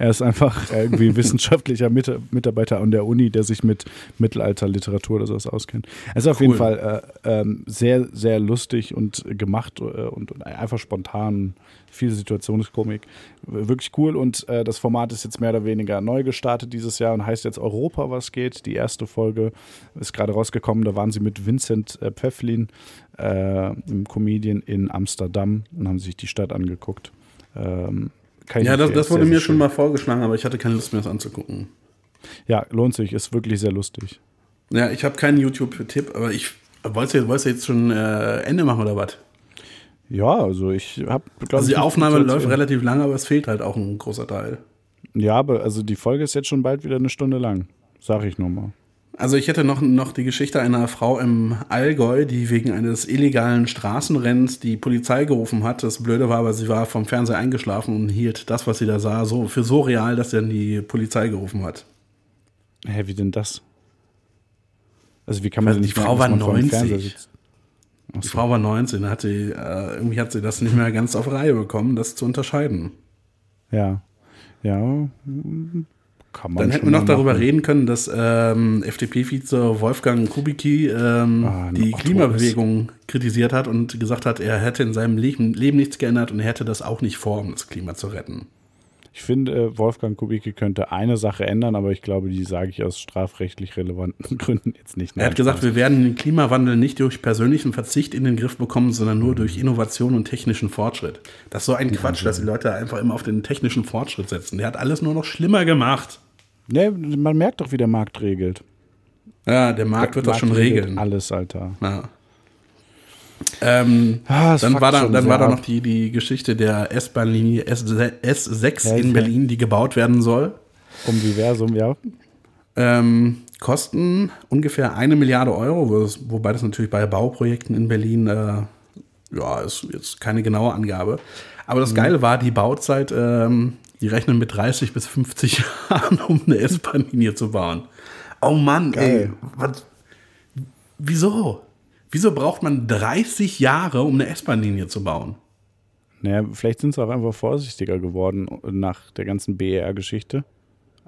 S1: Er ist einfach irgendwie wissenschaftlicher Mit Mitarbeiter an der Uni, der sich mit Mittelalterliteratur oder sowas auskennt. Er ist auf
S2: Cool.
S1: jeden Fall äh, ähm, sehr, sehr lustig und gemacht äh, und, und einfach spontan. Viel Situationskomik. Wirklich cool. Und äh, das Format ist jetzt mehr oder weniger neu gestartet dieses Jahr und heißt jetzt Europa, was geht. Die erste Folge ist gerade rausgekommen. Da waren sie mit Vincent äh, Pfefflin, äh, einem Comedian in Amsterdam und haben sich die Stadt angeguckt. Ähm, kann
S2: Ja, das, das wurde mir schon mal vorgeschlagen, aber ich hatte keine Lust mehr, das anzugucken.
S1: Ja, lohnt sich, ist wirklich sehr lustig.
S2: Ja, ich habe keinen YouTube-Tipp, aber ich wolltest du, wolltest du jetzt schon äh, Ende machen oder was?
S1: Ja, also ich habe,
S2: Also die Aufnahme läuft relativ lang, aber es fehlt halt auch ein großer Teil.
S1: Ja, aber also die Folge ist jetzt schon bald wieder eine Stunde lang. Sag ich nochmal.
S2: Also ich hätte noch, noch die Geschichte einer Frau im Allgäu, die wegen eines illegalen Straßenrennens die Polizei gerufen hat. Das Blöde war aber, sie war vom Fernseher eingeschlafen und hielt das, was sie da sah, so für so real, dass sie dann die Polizei gerufen hat.
S1: Hä, wie denn das? Also wie kann man
S2: Also
S1: denn
S2: die
S1: nicht
S2: Frau
S1: merken,
S2: war
S1: man vor dem
S2: 90.
S1: Fernseher sitzt? Ach
S2: Die. Frau war 19, hat sie, äh, irgendwie hat sie das nicht mehr ganz auf Reihe bekommen, das zu unterscheiden.
S1: Ja. Ja.
S2: Dann hätten wir noch darüber
S1: machen.
S2: reden können, dass ähm, FDP-Vize Wolfgang Kubicki ähm,
S1: Ah,
S2: die
S1: Otto
S2: Klimabewegung kritisiert hat und gesagt hat, er hätte in seinem Leben, Leben nichts geändert und er hätte das auch nicht vor, um das Klima zu retten.
S1: Ich finde, Wolfgang Kubicki könnte eine Sache ändern, aber ich glaube, die sage ich aus strafrechtlich relevanten Gründen jetzt nicht.
S2: Er hat gesagt, wir werden den Klimawandel nicht durch persönlichen Verzicht in den Griff bekommen, sondern nur durch Innovation und technischen Fortschritt. Das ist so ein Quatsch, dass die Leute einfach immer auf den technischen Fortschritt setzen. Der hat alles nur noch schlimmer gemacht.
S1: Nee, man merkt doch, wie der Markt regelt.
S2: Ja, der Markt wird das schon regeln.
S1: Alles, Alter.
S2: Ja. Ähm,
S1: Ah,
S2: dann war da, dann war da noch die, die Geschichte der S-Bahn-Linie S6
S1: Ja,
S2: in Berlin, die gebaut werden soll.
S1: Um Diversum, ja.
S2: Ähm, kosten ungefähr eine Milliarde Euro, wobei das natürlich bei Bauprojekten in Berlin, äh, ja, ist jetzt keine genaue Angabe. Aber
S1: Mhm.
S2: das Geile war, die Bauzeit, ähm, die rechnen mit 30 bis 50 Jahren, um eine S-Bahn-Linie zu bauen. Oh Mann, ey,
S1: Geil.
S2: was, wieso? Wieso braucht man 30 Jahre, um eine S-Bahn-Linie zu bauen?
S1: Naja, vielleicht sind sie auch einfach vorsichtiger geworden nach der ganzen BER-Geschichte.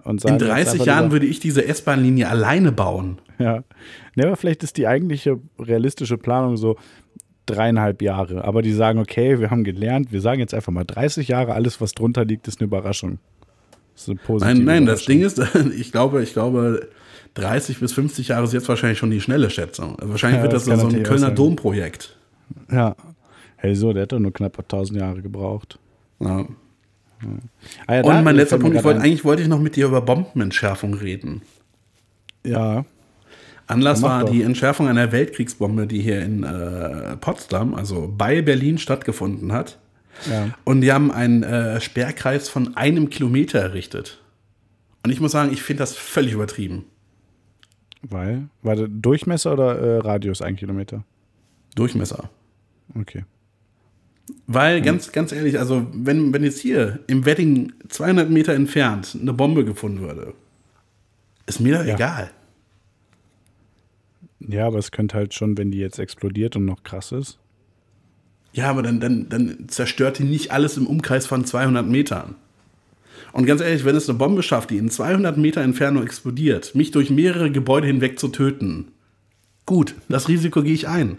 S2: In
S1: jetzt
S2: 30
S1: einfach
S2: Jahren
S1: lieber-
S2: würde ich diese S-Bahn-Linie alleine bauen.
S1: Ja. Nee, aber vielleicht ist die eigentliche realistische Planung so dreieinhalb Jahre. Aber die sagen, okay, wir haben gelernt, wir sagen jetzt einfach mal 30 Jahre, alles, was drunter liegt, ist eine Überraschung. Das ist eine positive
S2: Nein, nein, das. Ding ist, ich glaube, ich glaube, 30 bis 50 Jahre ist jetzt wahrscheinlich schon die schnelle Schätzung. Wahrscheinlich
S1: Ja,
S2: wird das,
S1: das
S2: so ein Kölner. Domprojekt.
S1: Ja. Hey, so, der doch nur knapp 1000 Jahre gebraucht.
S2: Ja.
S1: Ah, ja,
S2: Und mein letzter Punkt, ich wollte, eigentlich wollte ich noch mit dir über Bombenentschärfung reden.
S1: Ja,
S2: Anlass war
S1: doch.
S2: die Entschärfung einer Weltkriegsbombe, die hier in äh, Potsdam, also bei Berlin, stattgefunden hat.
S1: ja.
S2: Und die haben einen äh, Sperrkreis von einem Kilometer errichtet. Und ich muss sagen, ich finde das völlig übertrieben.
S1: Weil? War der Durchmesser oder äh, Radius ein Kilometer?
S2: Durchmesser.
S1: Okay.
S2: Weil, ganz, ganz ehrlich, also wenn, wenn jetzt hier im Wedding 200 Meter entfernt eine Bombe gefunden würde, ist mir doch
S1: Ja.
S2: egal.
S1: Ja, aber es könnte halt schon, wenn die jetzt explodiert und noch krass ist.
S2: Ja, aber dann, dann, dann zerstört die nicht alles im Umkreis von 200 Metern. Und ganz ehrlich, wenn es eine Bombe schafft, die in 200 Meter Entfernung explodiert, mich durch mehrere Gebäude hinweg zu töten, gut, das Risiko gehe ich ein.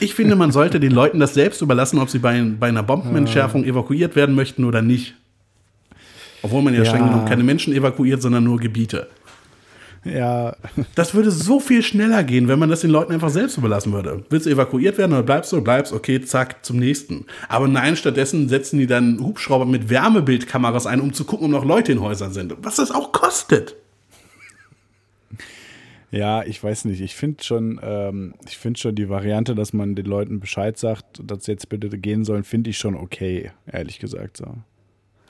S2: Ich finde, man sollte den Leuten das selbst überlassen, ob sie bei, bei einer Bombenentschärfung evakuiert werden möchten oder nicht. Obwohl man ja,
S1: Ja.
S2: streng genommen keine Menschen evakuiert, sondern nur Gebiete.
S1: Ja,
S2: Das würde so viel schneller gehen, wenn man das den Leuten einfach selbst überlassen würde. Willst du evakuiert werden oder bleibst du? Bleibst, okay, zack, zum nächsten. Aber nein, stattdessen setzen die dann Hubschrauber mit Wärmebildkameras ein, um zu gucken, ob noch Leute in Häusern sind. Was das auch kostet.
S1: ja, ich weiß nicht. Ich finde schon, ähm, ich finde schon die Variante, dass man den Leuten Bescheid sagt, dass sie jetzt bitte gehen sollen, finde ich schon okay, ehrlich gesagt. So.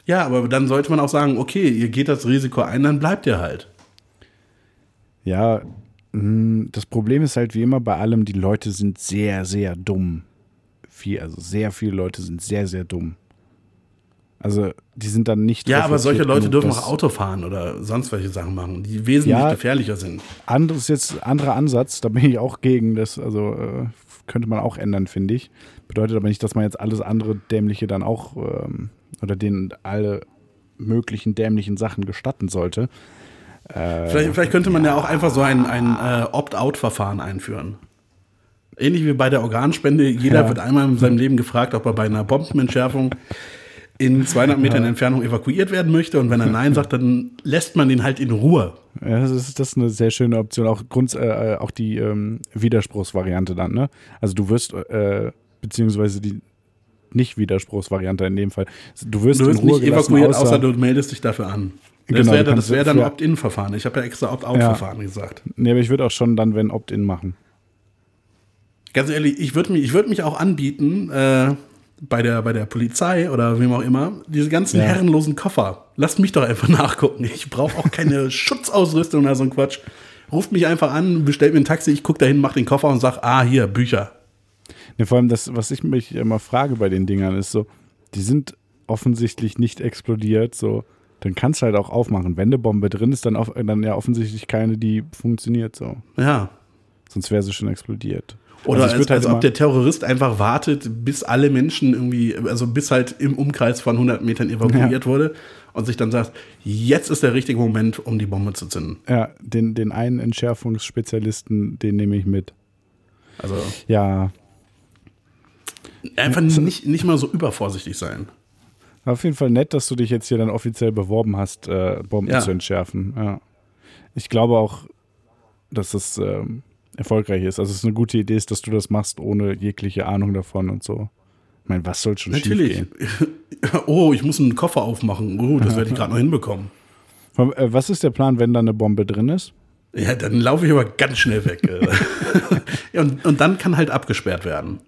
S2: Ja, aber dann sollte man auch sagen, okay, ihr geht das Risiko ein, dann bleibt ihr halt.
S1: Ja, mh, das Problem ist halt wie immer bei allem, die Leute sind sehr, sehr dumm. Viel, also sehr viele Leute sind sehr, sehr dumm. Also die sind dann nicht.
S2: Ja, aber solche Leute
S1: genug,
S2: dürfen auch Auto fahren oder sonst welche Sachen machen, die wesentlich
S1: Ja.
S2: gefährlicher sind.
S1: anderes jetzt anderer Ansatz, da bin ich auch gegen. Das also äh, könnte man auch ändern, finde ich. Bedeutet aber nicht, dass man jetzt alles andere dämliche dann auch ähm, oder denen alle möglichen dämlichen Sachen gestatten sollte. Äh,
S2: Vielleicht, vielleicht könnte man ja auch einfach so ein, ein äh, Opt-out-Verfahren einführen. Ähnlich wie bei der Organspende. Jeder
S1: Ja.
S2: wird einmal in seinem Leben gefragt, ob er bei einer Bombenentschärfung in 200 Metern Entfernung evakuiert werden möchte. Und wenn er Nein sagt, dann lässt man den halt in Ruhe.
S1: Ja, das ist, das ist eine sehr schöne Option. Auch, Grund, äh, auch die ähm, Widerspruchsvariante dann, ne? Also du wirst, äh, beziehungsweise die Nicht-Widerspruchsvariante in dem Fall. Du wirst,
S2: Du wirst
S1: in Ruhe
S2: nicht evakuiert,
S1: außer,
S2: außer du meldest dich dafür an. Das
S1: Genau,
S2: wäre das
S1: kannst
S2: wär dann Opt-in-Verfahren. Ich habe ja extra Opt-out-Verfahren gesagt.
S1: Nee, aber ich würde auch schon dann, wenn Opt-in machen.
S2: Ganz ehrlich, ich würde mich, ich würd mich auch anbieten, äh, bei, der, bei der Polizei oder wem auch immer, diese ganzen
S1: Ja.
S2: herrenlosen Koffer. Lasst mich doch einfach nachgucken. Ich brauche auch keine Schutzausrüstung oder so ein Quatsch. Ruft mich einfach an, bestellt mir ein Taxi, ich gucke dahin, mach den Koffer und sag, ah, hier, Bücher.
S1: Nee, vor allem das, was ich mich immer frage bei den Dingern, ist so, die sind offensichtlich nicht explodiert, so, dann kannst du halt auch aufmachen. Wenn eine Bombe drin ist, dann, auf, dann ja offensichtlich keine, die funktioniert so.
S2: Ja.
S1: Sonst wäre sie schon explodiert.
S2: Oder
S1: Also
S2: als,
S1: halt
S2: als ob der Terrorist einfach wartet, bis alle Menschen irgendwie, also bis halt im Umkreis von 100 Metern evakuiert wurde und sich dann sagt, jetzt ist der richtige Moment, um die Bombe zu zünden.
S1: Ja, den, den einen Entschärfungsspezialisten, den nehme ich mit.
S2: Also
S1: Ja,
S2: einfach nicht, nicht mal so übervorsichtig sein.
S1: Auf jeden Fall nett, dass du dich jetzt hier dann offiziell beworben hast, äh, Bomben
S2: Ja.
S1: zu entschärfen. Ja. Ich glaube auch, dass es ähm, erfolgreich ist. Also es ist eine gute Idee ist, dass du das machst, ohne jegliche Ahnung davon und so. Ich meine, was soll schon
S2: Natürlich. oh, ich muss einen Koffer aufmachen. Oh, das werde ich gerade noch hinbekommen.
S1: Äh, Was ist der Plan, wenn da eine Bombe drin ist?
S2: Ja, dann laufe ich aber ganz schnell weg. äh. und, und dann kann halt abgesperrt werden.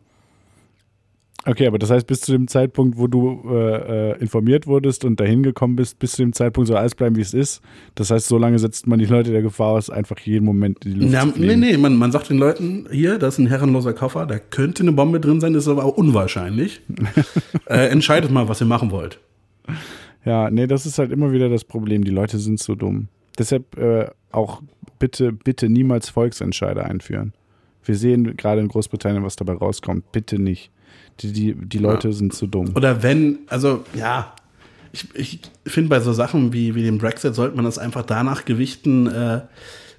S1: Okay, aber das heißt, bis zu dem Zeitpunkt, wo du äh, äh, informiert wurdest und dahin gekommen bist, bis zu dem Zeitpunkt soll alles bleiben, wie es ist. Das heißt, so lange setzt man die Leute der Gefahr aus, einfach jeden Moment in die Luft
S2: Ja,
S1: zu
S2: nee,
S1: fliegen.
S2: nee, man, man sagt den Leuten, hier, das ist ein herrenloser Koffer, da könnte eine Bombe drin sein, ist aber auch unwahrscheinlich. äh, entscheidet mal, was ihr machen wollt.
S1: Ja, nee, das ist halt immer wieder das Problem. Die Leute sind so dumm. Deshalb äh, auch bitte, bitte niemals Volksentscheide einführen. Wir sehen gerade in Großbritannien, was dabei rauskommt. Bitte nicht. Die, die, die Leute sind zu dumm.
S2: Oder wenn, also ja, ich, ich finde bei so Sachen wie, wie dem Brexit sollte man das einfach danach gewichten, äh,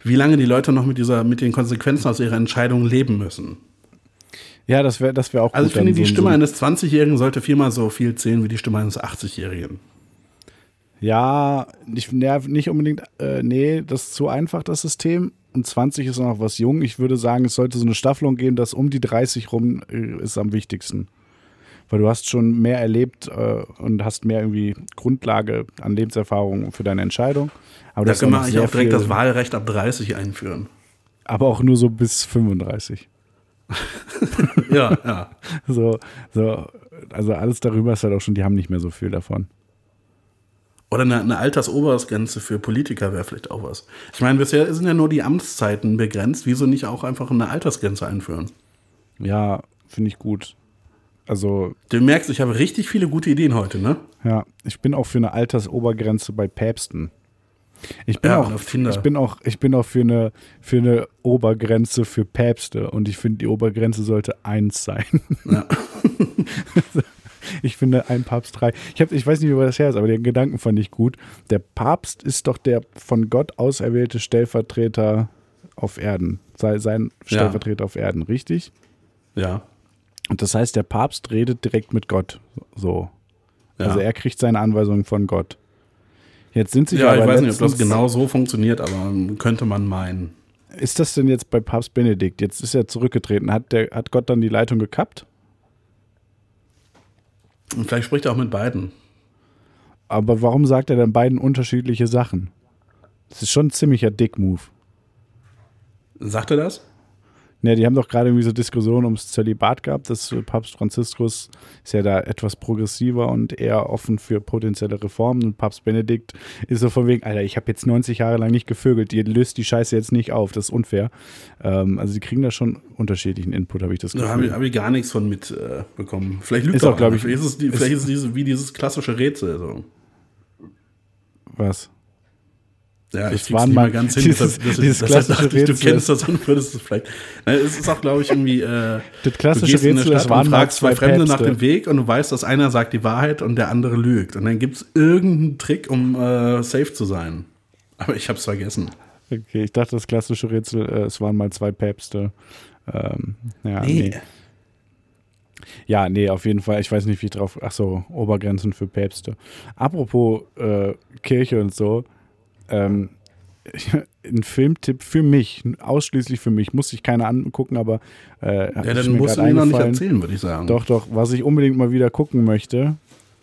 S2: wie lange die Leute noch mit dieser, mit den Konsequenzen aus ihrer Entscheidung leben müssen.
S1: Ja, das wäre das wär auch
S2: Also ich finde, die
S1: so-
S2: Stimme
S1: so,
S2: eines 20-Jährigen sollte viermal so viel zählen wie die Stimme eines 80-Jährigen.
S1: Ja, nicht, ja, nicht unbedingt, äh, nee, das ist zu einfach, das System. Und 20 ist noch was jung. Ich würde sagen, es sollte so eine Staffelung geben, dass um die 30 rum äh, ist am wichtigsten. Weil du hast schon mehr erlebt äh, und hast mehr irgendwie Grundlage an Lebenserfahrung für deine Entscheidung. Aber
S2: Da
S1: das
S2: können wir eigentlich auch direkt das Wahlrecht ab 30 einführen.
S1: Aber auch nur so bis 35.
S2: Ja, ja.
S1: So, so, also alles darüber ist halt auch schon, die haben nicht mehr so viel davon.
S2: Oder eine, eine Altersobergrenze für Politiker wäre vielleicht auch was. Ich meine, bisher sind ja nur die Amtszeiten begrenzt. Wieso nicht auch einfach eine Altersgrenze einführen?
S1: Ja, finde ich gut. Also,
S2: Du merkst, ich habe richtig viele gute Ideen heute, ne?
S1: Ja, ich bin auch für eine Altersobergrenze bei Päpsten. Ich bin,
S2: Ja,
S1: auch, ich bin auch, ich bin auch für eine, für eine Obergrenze für Päpste und ich finde, die Obergrenze sollte eins sein.
S2: Ja.
S1: Ich finde, ein Papst drei. Ich, hab, ich weiß nicht, wo das her ist, aber den Gedanken fand ich gut. Der Papst ist doch der von Gott auserwählte Stellvertreter auf Erden. Sei sein Stellvertreter auf Erden, richtig?
S2: Ja.
S1: Und das heißt, der Papst redet direkt mit Gott. So.
S2: ja.
S1: Also er kriegt seine Anweisungen von Gott. Jetzt sind sich
S2: ja,
S1: aber
S2: ich weiß nicht, ob das genau so funktioniert, aber könnte man meinen.
S1: Ist das denn jetzt bei Papst Benedikt? Jetzt ist er zurückgetreten. Hat, der, hat Gott dann die Leitung gekappt?
S2: Und vielleicht spricht er auch mit beiden.
S1: Aber warum sagt er dann beiden unterschiedliche Sachen? Das ist schon ein ziemlicher Dick-Move.
S2: Sagt er das?
S1: Ja, die haben doch gerade irgendwie so Diskussionen ums Zölibat gehabt. dass äh, Papst Franziskus ist ja da etwas progressiver und eher offen für potenzielle Reformen. Und Papst Benedikt ist so von wegen, Alter, ich habe jetzt 90 Jahre lang nicht gevögelt, ihr löst die Scheiße jetzt nicht auf, das ist unfair. Ähm, also die kriegen da schon unterschiedlichen Input, habe ich das
S2: Da
S1: Gefühl.
S2: habe ich, hab ich gar nichts von mitbekommen. Äh, vielleicht lügt
S1: Ist auch, glaub
S2: einer.
S1: ich,
S2: Vielleicht ist es, die, vielleicht ist es diese, wie dieses klassische Rätsel. So.
S1: Was?
S2: Ja,
S1: Das
S2: ich
S1: waren mal
S2: ganz hin.
S1: dieses-
S2: deshalb-
S1: dieses
S2: deshalb
S1: klassische
S2: dachte ich, Du
S1: Rätsel.
S2: kennst das und würdest es vielleicht. Nein, es ist auch, glaube ich, irgendwie. Äh,
S1: Das
S2: du
S1: klassische
S2: eine
S1: Rätsel, es
S2: Stadt
S1: waren
S2: fragst zwei Fremde nach
S1: Päpste.
S2: dem Weg und du weißt, dass einer sagt die Wahrheit und der andere lügt. Und dann gibt es irgendeinen Trick, um äh, safe zu sein. Aber ich habe es vergessen.
S1: Okay, ich dachte, das klassische Rätsel, äh, es waren mal zwei Päpste. Ähm, ja, nee. Ja, nee, auf jeden Fall. Ich weiß nicht, wie ich drauf. Ach so, Obergrenzen für Päpste. Apropos äh, Kirche und so. Ähm, ein Filmtipp für mich, ausschließlich für mich, muss ich keiner angucken, aber äh,
S2: Ja, dann
S1: mir
S2: musst du mir noch nicht erzählen, würde ich sagen.
S1: Doch, doch, was ich unbedingt mal wieder gucken möchte,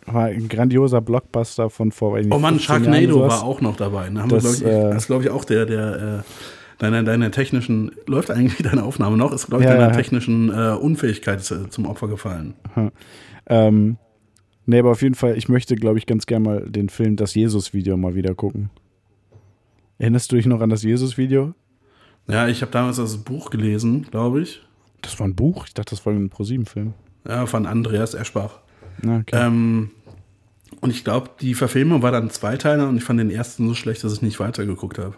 S1: war ein grandioser Blockbuster von vor
S2: Oh Mann,
S1: 15 Jahren
S2: Sharknado war auch noch dabei. Da haben
S1: Das,
S2: wir, glaub ich,
S1: äh,
S2: das ist, glaube ich, auch der, der äh, deiner, deiner technischen, läuft eigentlich deine Aufnahme noch, ist, glaube ich,
S1: Ja,
S2: deiner
S1: ja.
S2: technischen äh, Unfähigkeit äh, zum Opfer gefallen.
S1: Ähm, nee, aber auf jeden Fall, ich möchte, glaube ich, ganz gerne mal den Film Das Jesus-Video mal wieder gucken. Erinnerst du dich noch an das Jesus-Video?
S2: Ja, ich habe damals das Buch gelesen, glaube ich.
S1: Das war ein Buch? Ich dachte, das war ein ProSieben-Film.
S2: Ja, von Andreas Eschbach.
S1: Okay.
S2: Ähm, und ich glaube, die Verfilmung war dann Zweiteiler und ich fand den ersten so schlecht, dass ich nicht weitergeguckt habe.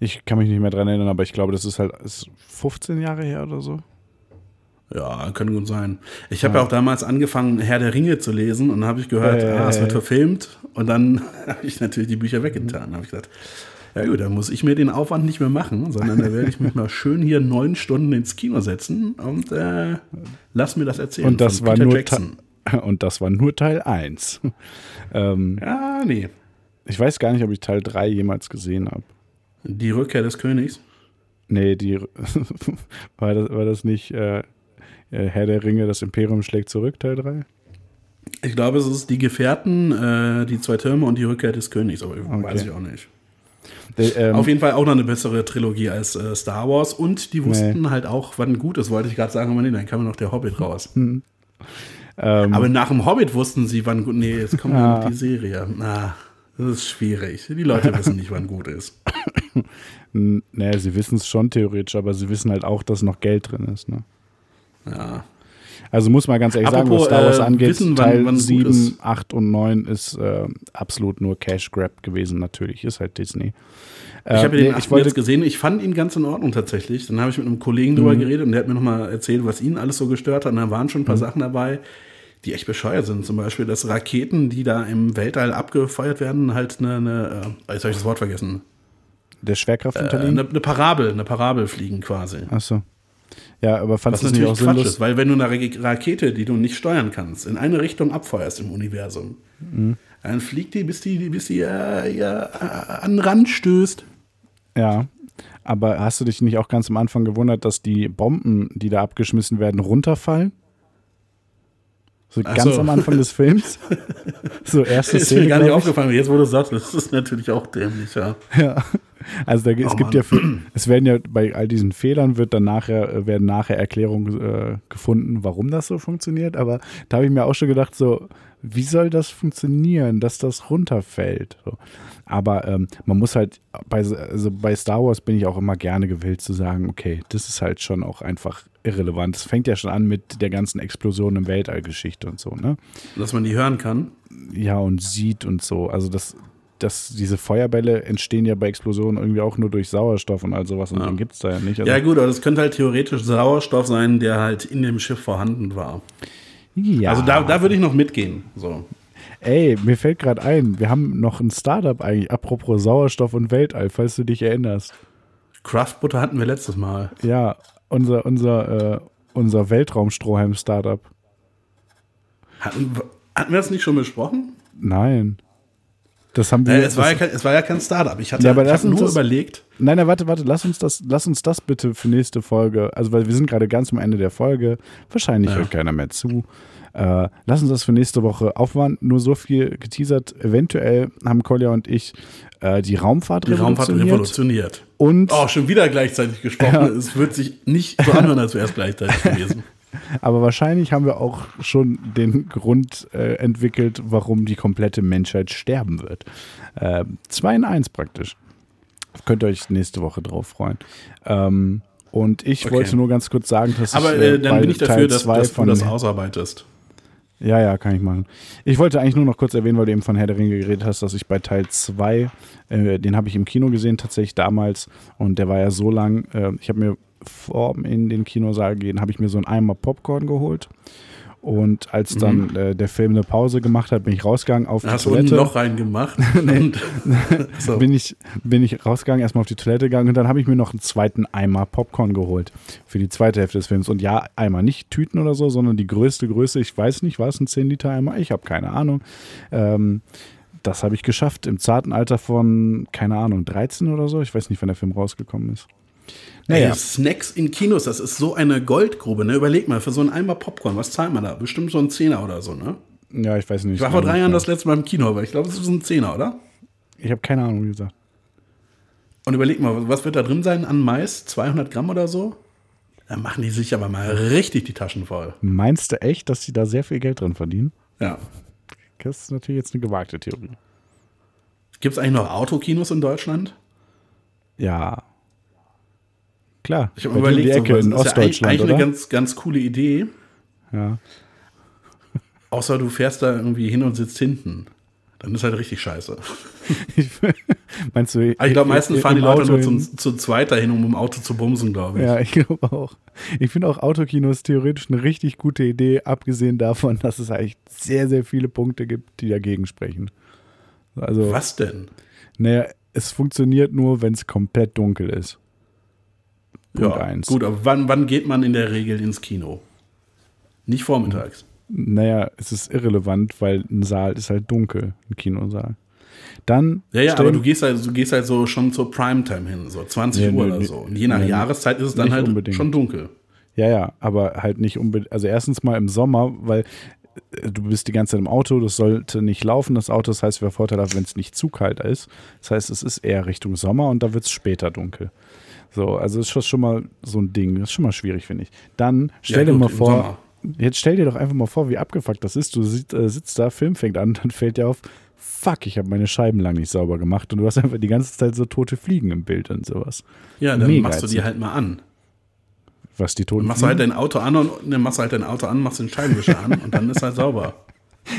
S1: Ich kann mich nicht mehr dran erinnern, aber ich glaube, das ist halt ist 15 Jahre her oder so.
S2: Ja, kann gut sein. Ich habe ja. auch damals angefangen, Herr der Ringe zu lesen und dann habe ich gehört,
S1: Äh.
S2: ah, es wird verfilmt. Und dann habe ich natürlich die Bücher weggetan. habe ich gesagt, ja gut, dann muss ich mir den Aufwand nicht mehr machen, sondern da werde ich mich mal schön hier neun Stunden ins Kino setzen und äh, lass mir das erzählen.
S1: Und das war
S2: Peter
S1: nur
S2: Jackson.
S1: Und das war nur Teil 1. ähm,
S2: Ja, nee.
S1: ich weiß gar nicht, ob ich Teil 3 jemals gesehen habe.
S2: Die Rückkehr des Königs.
S1: Nee, die war das, war das nicht äh, Herr der Ringe, das Imperium schlägt zurück, Teil 3?
S2: Ich glaube, es ist die Gefährten, äh, die zwei Türme und die Rückkehr des Königs, aber weiß ich auch nicht.
S1: Der, ähm,
S2: Auf jeden Fall auch noch eine bessere Trilogie als äh, Star Wars und die wussten halt auch, wann gut ist, wollte ich gerade sagen, aber nee, dann kam noch der Hobbit raus.
S1: ähm,
S2: Aber nach dem Hobbit wussten sie, wann gut. Nee, jetzt kommt
S1: Ja.
S2: noch die Serie. Na, das ist schwierig. Die Leute wissen nicht, wann gut ist.
S1: naja, sie wissen es schon theoretisch, aber sie wissen halt auch, dass noch Geld drin ist. Ne?
S2: Ja.
S1: Also muss man ganz ehrlich sagen, was
S2: Apropos,
S1: Star Wars
S2: äh,
S1: angeht,
S2: wissen, wann-
S1: Teil
S2: wann gut
S1: 7,
S2: ist.
S1: 8 und 9 ist äh, absolut nur Cash Grab gewesen. Natürlich ist halt Disney.
S2: Ich habe
S1: Äh,
S2: den
S1: nee,
S2: achten jetzt gesehen. Ich fand ihn ganz in Ordnung tatsächlich. Dann habe ich mit einem Kollegen drüber
S1: Mhm.
S2: geredet und der hat mir nochmal erzählt, was ihn alles so gestört hat. Und da waren schon ein
S1: Mhm.
S2: paar Sachen dabei, die echt bescheuert sind. Zum Beispiel, dass Raketen, die da im Weltall abgefeuert werden, halt eine, eine äh, jetzt habe ich das Wort vergessen,
S1: der Schwerkraft
S2: äh,
S1: unterliegen.
S2: eine, eine Parabel, eine Parabel fliegen quasi.
S1: Achso. Ja, aber fandest du es nicht auch sinnlos?
S2: ist, weil wenn du eine Ra- Rakete, die du nicht steuern kannst, in eine Richtung abfeuerst im Universum,
S1: Mhm.
S2: dann fliegt die, bis die, bis die äh, ja, äh, an den Rand stößt.
S1: Ja. Aber hast du dich nicht auch ganz am Anfang gewundert, dass die Bomben, die da abgeschmissen werden, runterfallen? So
S2: Ach
S1: ganz
S2: so.
S1: am Anfang des Films. so erste
S2: Ist
S1: Szene.
S2: mir gar nicht aufgefallen. Jetzt, wo du sagst, das ist natürlich auch dämlich, ja.
S1: Ja. Also da, es
S2: Oh
S1: gibt
S2: Mann.
S1: ja, es werden ja bei all diesen Fehlern wird dann nachher, äh, werden nachher Erklärungen äh, gefunden, warum das so funktioniert. Aber da habe ich mir auch schon gedacht, so, wie soll das funktionieren, dass das runterfällt? So. Aber ähm, man muss halt, bei, also bei Star Wars bin ich auch immer gerne gewillt zu sagen, okay, das ist halt schon auch einfach irrelevant. Es fängt ja schon an mit der ganzen Explosion im Weltallgeschichte und so, ne?
S2: Dass man die hören kann.
S1: ja, und sieht und so. Also das, das, diese Feuerbälle entstehen ja bei Explosionen irgendwie auch nur durch Sauerstoff und all sowas und
S2: Ja.
S1: den gibt es da ja nicht. Also,
S2: Ja, gut, aber das könnte halt theoretisch Sauerstoff sein, der halt in dem Schiff vorhanden war.
S1: ja.
S2: Also da, da würde ich noch mitgehen. So.
S1: Ey, mir fällt gerade ein, wir haben noch ein Startup eigentlich, apropos Sauerstoff und Weltall, falls du dich erinnerst.
S2: Kraftbutter hatten wir letztes Mal.
S1: Ja, unser, unser, äh, unser Weltraum-Strohhalm-Startup.
S2: Hatten, hatten wir das nicht schon besprochen?
S1: Nein. Das haben wir.
S2: Äh, es, war ja kein, es war ja kein Startup. Ich hatte
S1: Ja, aber
S2: ich nur
S1: das-
S2: überlegt.
S1: nein, nein, warte, warte, lass uns das, lass uns das bitte für nächste Folge, also weil wir sind gerade ganz am Ende der Folge, wahrscheinlich
S2: Ja.
S1: hört keiner mehr zu. Äh, lass uns das für nächste Woche aufwarten. Nur so viel geteasert. Eventuell haben Kolja und ich äh, die Raumfahrt
S2: Die Raumfahrt
S1: revolutioniert.
S2: revolutioniert.
S1: Und,
S2: Oh, schon wieder gleichzeitig gesprochen. Es wird sich nicht so anhören, als wäre es gleichzeitig gewesen.
S1: aber wahrscheinlich haben wir auch schon den Grund äh, entwickelt, warum die komplette Menschheit sterben wird. Äh, zwei in eins praktisch. Könnt ihr euch nächste Woche drauf freuen. Ähm, und ich
S2: Okay.
S1: wollte nur ganz kurz sagen, dass
S2: Aber
S1: ich,
S2: äh, dann
S1: bei
S2: bin ich dafür, dass,
S1: zwei
S2: dass du das ausarbeitest.
S1: Ja, ja, kann ich machen. Ich wollte eigentlich nur noch kurz erwähnen, weil du eben von Herr der Ringe geredet hast, dass ich bei Teil 2, äh, den habe ich im Kino gesehen, tatsächlich damals. Und der war ja so lang, äh, ich habe mir vor in den Kinosaal gehen, habe ich mir so einen Eimer Popcorn geholt. Und als dann äh, der Film eine Pause gemacht hat, bin ich rausgegangen auf
S2: hast
S1: die
S2: du unten ein
S1: Toilette.
S2: Loch reingemacht. und, so.
S1: bin ich, bin ich rausgegangen, erstmal auf die Toilette gegangen und dann habe ich mir noch einen zweiten Eimer Popcorn geholt für die zweite Hälfte des Films. Und ja, Eimer, nicht Tüten oder so, sondern die größte Größe. Ich weiß nicht, war es ein 10-Liter-Eimer? Ich habe keine Ahnung. Ähm, das habe ich geschafft im zarten Alter von, keine Ahnung, 13 oder so. Ich weiß nicht, wann der Film rausgekommen ist. Naja,
S2: Ey, Snacks in Kinos, das ist so eine Goldgrube. Ne? Überleg mal, für so einen Eimer Popcorn, was zahlt man da? Bestimmt so ein Zehner oder so, ne?
S1: ja, ich weiß nicht.
S2: Ich war vor drei Jahren das letzte Mal im Kino, aber ich glaube, es ist ein Zehner, oder?
S1: Ich habe keine Ahnung, wie gesagt.
S2: Und überleg mal, was wird da drin sein an Mais? 200 Gramm oder so? Da machen die sich aber mal richtig die Taschen voll.
S1: Meinst du echt, dass sie da sehr viel Geld drin verdienen?
S2: Ja.
S1: Das ist natürlich jetzt eine gewagte Theorie.
S2: Gibt es eigentlich noch Autokinos in Deutschland?
S1: Ja. Klar.
S2: Ich habe überlegt,
S1: die
S2: so,
S1: Ecke
S2: das
S1: in
S2: ist ja eigentlich,
S1: Ostdeutschland, oder?
S2: eine ganz, ganz coole Idee.
S1: ja.
S2: Außer du fährst da irgendwie hin und sitzt hinten. Dann ist halt richtig scheiße.
S1: Meinst du?
S2: Aber ich glaube, meistens fahren die Leute
S1: Auto
S2: nur zu, zu zweit dahin, um im Auto zu bumsen, glaube ich.
S1: Ja, ich glaube auch. Ich finde auch Autokinos theoretisch eine richtig gute Idee, abgesehen davon, dass es eigentlich sehr, sehr viele Punkte gibt, die dagegen sprechen. Also,
S2: Was denn?
S1: naja, es funktioniert nur, wenn es komplett dunkel ist. Punkt
S2: ja,
S1: eins.
S2: gut, aber wann, wann geht man in der Regel ins Kino? Nicht vormittags.
S1: Naja, es ist irrelevant, weil ein Saal ist halt dunkel, ein Kinosaal. Dann.
S2: Ja, ja, aber du gehst halt, du gehst halt so schon zur Primetime hin, so 20 ja, Uhr nee, oder so. Und je nach nee, Jahreszeit ist es dann halt unbedingt. schon dunkel.
S1: Ja, ja, aber halt nicht unbedingt. Also erstens mal im Sommer, weil äh, du bist die ganze Zeit im Auto, das sollte nicht laufen, das Auto. Das heißt, wäre vorteilhaft, wenn es nicht zu kalt ist. Das heißt, es ist eher Richtung Sommer und da wird es später dunkel. So, also ist schon mal so ein Ding. Das ist schon mal schwierig, finde ich. Dann stell ja, dir mal vor, jetzt stell dir doch einfach mal vor, wie abgefuckt das ist. Du sitzt, äh, sitzt da, Film fängt an, dann fällt dir auf, fuck, ich habe meine Scheiben lang nicht sauber gemacht und du hast einfach die ganze Zeit so tote Fliegen im Bild und sowas.
S2: Ja, dann Mega machst du die halt mal an.
S1: Was die toten
S2: Machst du halt dein Auto an und dann machst du halt dein Auto an, machst den Scheibenwischer an und dann ist halt sauber.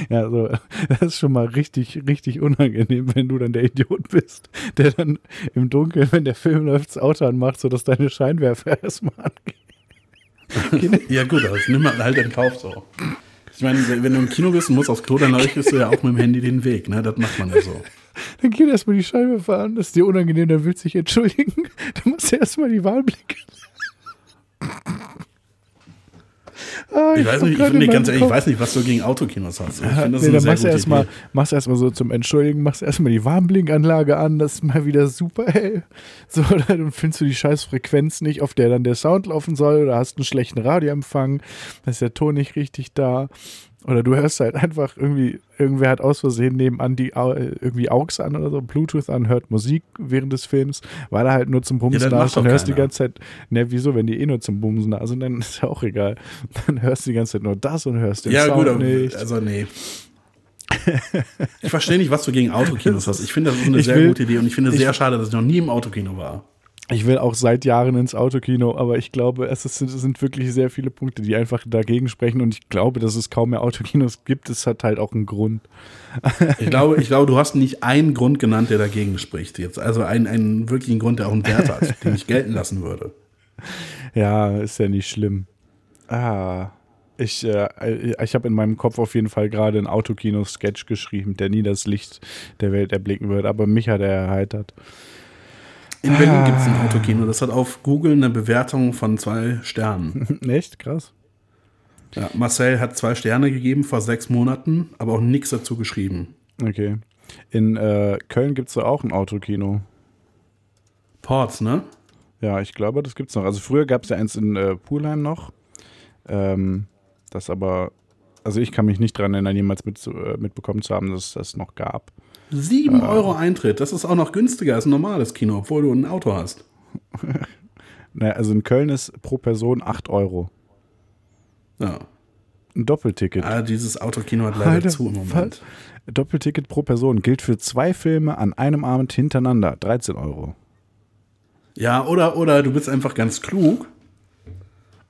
S1: Ja, so, das ist schon mal richtig, richtig unangenehm, wenn du dann der Idiot bist, der dann im Dunkeln, wenn der Film läuft, das Auto anmacht, sodass deine Scheinwerfer erstmal
S2: angehen. ja, gut, das nimmt man halt in Kauf so. Ich meine, wenn du im Kino bist und musst aufs Klo, dann leuchtest du ja auch mit dem Handy den Weg, ne? Das macht man ja so.
S1: Dann geht erstmal die Scheinwerfer an, das ist dir unangenehm, dann willst du dich entschuldigen. Dann musst du erstmal die Wahlblicke
S2: Ah, ich, ich, weiß nicht, ich, nee, ganz ehrlich, ich weiß nicht, was du gegen Autokinos hast. Ich
S1: finde das nee, dann machst du erstmal machst erstmal so zum Entschuldigen, machst erstmal die Warnblinkanlage an, das ist mal wieder super, ey. So, dann findest du die scheiß Frequenz nicht, auf der dann der Sound laufen soll, oder hast einen schlechten Radioempfang, da ist der Ton nicht richtig da. Oder du hörst halt einfach irgendwie, irgendwer hat aus Versehen nebenan die irgendwie AUX an oder so, Bluetooth an, hört Musik während des Films, weil er halt nur zum Bumsen ja, da ist. Dann hörst du die ganze Zeit, ne, wieso, wenn die eh nur zum Bumsen da sind, dann ist ja auch egal. Dann hörst du die ganze Zeit nur das und hörst den ja, Sound gut, nicht.
S2: Also nee. ich verstehe nicht, was du gegen Autokinos hast. Ich finde, das ist eine ich sehr will, gute Idee und ich finde es sehr schade, dass ich noch nie im Autokino war.
S1: Ich will auch seit Jahren ins Autokino, aber ich glaube, es, ist, es, sind wirklich sehr viele Punkte, die einfach dagegen sprechen und ich glaube, dass es kaum mehr Autokinos gibt. Es hat halt auch einen Grund.
S2: Ich glaube, ich glaube, du hast nicht einen Grund genannt, der dagegen spricht jetzt. Also einen, einen wirklichen Grund, der auch einen Wert hat, den ich gelten lassen würde.
S1: Ja, ist ja nicht schlimm. Ah, ich, äh, ich habe in meinem Kopf auf jeden Fall gerade ein Autokino-Sketch geschrieben, der nie das Licht der Welt erblicken wird, aber mich hat er erheitert.
S2: In Berlin ah. gibt es ein Autokino. Das hat auf Google eine Bewertung von zwei Sternen.
S1: Echt? Krass.
S2: Ja, Marcel hat zwei Sterne gegeben vor sechs Monaten, aber auch nichts dazu geschrieben.
S1: Okay. In äh, Köln gibt es da auch ein Autokino.
S2: Ports, ne?
S1: Ja, ich glaube, das gibt es noch. Also früher gab es ja eins in äh, Pulheim noch. Ähm, das aber, also ich kann mich nicht daran erinnern, jemals mit, äh, mitbekommen zu haben, dass es das noch gab.
S2: 7 Euro Eintritt, das ist auch noch günstiger als ein normales Kino, obwohl du ein Auto hast.
S1: naja, also in Köln ist pro Person 8 Euro.
S2: Ja.
S1: Ein Doppelticket.
S2: Ah, dieses Autokino hat leider Alter, zu im Moment. Was?
S1: Doppelticket pro Person gilt für zwei Filme an einem Abend hintereinander. 13 Euro.
S2: Ja, oder, oder du bist einfach ganz klug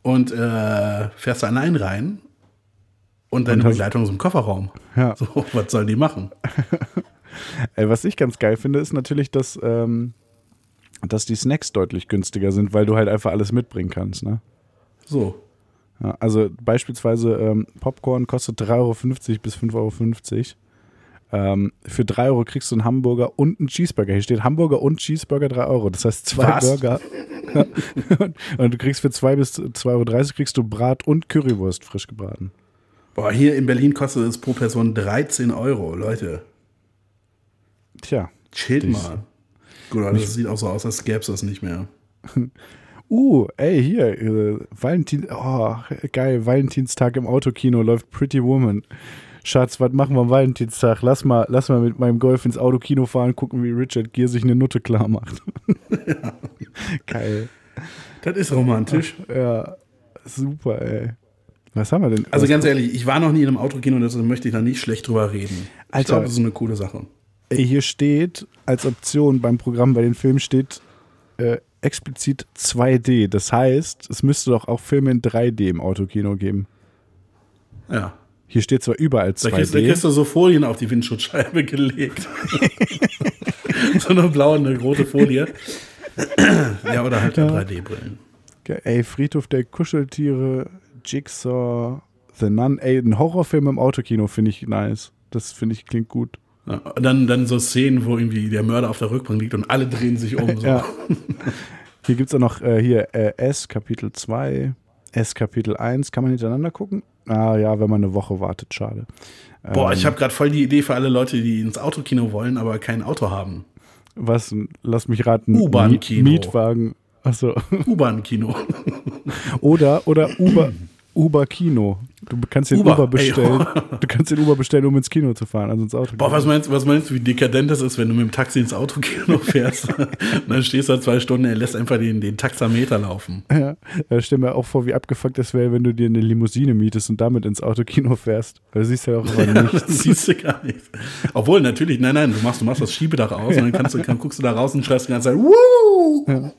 S2: und äh, fährst allein rein und deine und Begleitung ist im Kofferraum. Ja. So, was sollen die machen?
S1: Ey, was ich ganz geil finde, ist natürlich, dass, ähm, dass die Snacks deutlich günstiger sind, weil du halt einfach alles mitbringen kannst. Ne?
S2: So.
S1: Ja, also beispielsweise ähm, Popcorn kostet 3,50 Euro bis 5,50 Euro. Ähm, für 3 Euro kriegst du einen Hamburger und einen Cheeseburger. Hier steht Hamburger und Cheeseburger 3 Euro. Das heißt zwei Was? Burger. und, und, du kriegst für 2 bis 2,30 Euro kriegst du Brat und Currywurst frisch gebraten.
S2: Boah, hier in Berlin kostet es pro Person 13 Euro, Leute.
S1: Tja.
S2: Chillt mal. Gut, das sieht auch so aus, als gäbe es das nicht mehr.
S1: Uh, ey, hier, äh, Valentin, oh, geil, Valentinstag im Autokino läuft Pretty Woman. Schatz, was machen wir am Valentinstag? Lass mal, lass mal mit meinem Golf ins Autokino fahren, gucken, wie Richard Gere sich eine Nutte klar macht. Ja. Geil.
S2: Das ist romantisch.
S1: Ja, super, ey. Was haben wir denn?
S2: Also ganz ehrlich, ich war noch nie in einem Autokino, deshalb möchte ich da nicht schlecht drüber reden. Alter, ich glaube, das ist eine coole Sache.
S1: Hier steht als Option beim Programm bei den Filmen steht äh, explizit 2D. Das heißt, es müsste doch auch Filme in 3D im Autokino geben.
S2: Ja.
S1: Hier steht zwar überall 2D. Da
S2: kriegst, da kriegst du so Folien auf die Windschutzscheibe gelegt. so eine blaue und eine rote Folie. ja, oder halt ja. 3D-Brillen.
S1: Ey, Friedhof der Kuscheltiere, Jigsaw, The Nun. Ey, ein Horrorfilm im Autokino finde ich nice. Das finde ich klingt gut.
S2: Ja, dann, dann so Szenen, wo irgendwie der Mörder auf der Rückbank liegt und alle drehen sich um. So. Ja.
S1: Hier gibt es auch noch äh, hier äh, S Kapitel 2, S Kapitel 1. Kann man hintereinander gucken? Ah ja, wenn man eine Woche wartet, schade.
S2: Boah,
S1: Ähm,
S2: ich habe gerade voll die Idee für alle Leute, die ins Autokino wollen, aber kein Auto haben.
S1: Was? Lass mich raten.
S2: U-Bahn-Kino.
S1: Mi- Mietwagen. Achso.
S2: U-Bahn-Kino.
S1: Oder, oder Uber, Uber Kino. Du kannst den
S2: Uber,
S1: Uber,
S2: ey.
S1: bestellen. Du kannst den Uber bestellen, um ins Kino zu fahren, also ins Auto.
S2: Boah, was meinst, was meinst du, wie dekadent das ist, wenn du mit dem Taxi ins Autokino fährst? Und dann stehst du da zwei Stunden, er lässt einfach den, den Taxameter laufen.
S1: Ja, da stell mir auch vor, wie abgefuckt das wäre, wenn du dir eine Limousine mietest und damit ins Autokino fährst. Siehst du ja auch immer
S2: Ja,
S1: nichts.
S2: das siehst du gar nicht. Obwohl, natürlich, nein, nein, du machst, du machst das Schiebedach aus und dann kannst du, kann, guckst du da raus und schreist die ganze Zeit, Woo!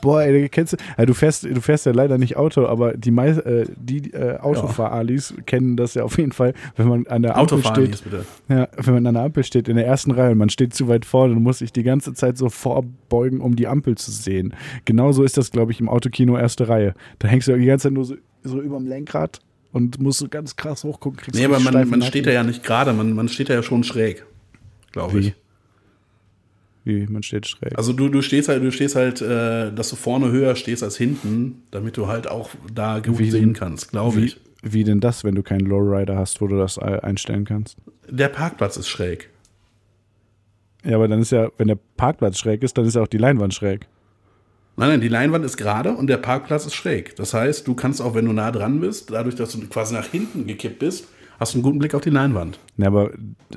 S1: Boah, ey, kennst du, ja, du fährst, du fährst ja leider nicht Auto, aber die, mei- äh, die äh, Autofahr-Alis kennen das ja auf jeden Fall, wenn man an der Ampel steht.
S2: bitte.
S1: Ja, wenn man an der Ampel steht, in der ersten Reihe und man steht zu weit vorne und muss sich die ganze Zeit so vorbeugen, um die Ampel zu sehen. Genauso ist das, glaube ich, im Autokino erste Reihe. Da hängst du die ganze Zeit nur so, so überm Lenkrad und musst so ganz krass hochgucken. Kriegst
S2: Nee, aber man, man steht da ja nicht gerade, man, man steht da ja schon schräg, glaube ich.
S1: Wie? Wie, man steht schräg.
S2: Also du, du stehst halt, du stehst halt, äh, dass du vorne höher stehst als hinten, damit du halt auch da gut
S1: Wie-
S2: sehen kannst, glaube ich.
S1: Wie denn das, wenn du keinen Lowrider hast, wo du das einstellen kannst?
S2: Der Parkplatz ist schräg.
S1: Ja, aber dann ist ja, wenn der Parkplatz schräg ist, dann ist ja auch die Leinwand schräg.
S2: Nein, nein, die Leinwand ist gerade und der Parkplatz ist schräg. Das heißt, du kannst auch, wenn du nah dran bist, dadurch, dass du quasi nach hinten gekippt bist, hast du einen guten Blick auf die Leinwand.
S1: Ja, aber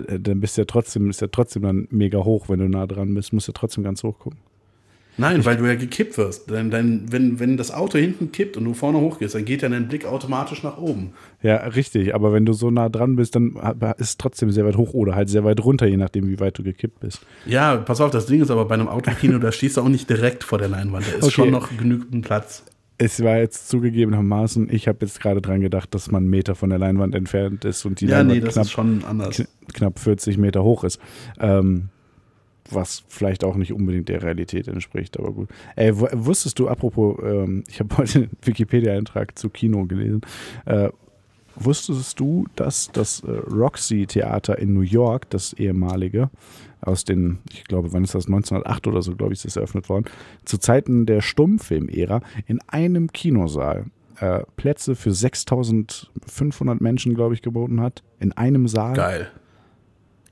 S1: äh, dann bist du ja trotzdem, ist ja trotzdem dann mega hoch, wenn du nah dran bist, musst du trotzdem ganz hoch gucken.
S2: Nein, weil du ja gekippt wirst. Denn, denn wenn, wenn das Auto hinten kippt und du vorne hochgehst, dann geht ja dein Blick automatisch nach oben.
S1: Ja, richtig, aber wenn du so nah dran bist, dann ist es trotzdem sehr weit hoch oder halt sehr weit runter, je nachdem, wie weit du gekippt bist.
S2: Ja, pass auf, das Ding ist aber bei einem Autokino, da stehst du auch nicht direkt vor der Leinwand. Da ist
S1: Okay.
S2: schon noch genügend Platz.
S1: Es war jetzt zugegebenermaßen, ich habe jetzt gerade dran gedacht, dass man einen Meter von der Leinwand entfernt ist und die
S2: ja,
S1: Leinwand
S2: nee,
S1: knapp, kn- knapp 40 Meter hoch ist. Ähm, was vielleicht auch nicht unbedingt der Realität entspricht, aber gut. Ey, w- wusstest du, apropos, ähm, ich habe heute einen Wikipedia-Eintrag zu Kino gelesen, äh, wusstest du, dass das äh, Roxy-Theater in New York, das ehemalige, aus den, ich glaube, wann ist das, 1908 oder so, glaube ich, ist das eröffnet worden, zu Zeiten der Stummfilm-Ära in einem Kinosaal äh, Plätze für 6500 Menschen, glaube ich, geboten hat. In einem Saal.
S2: Geil.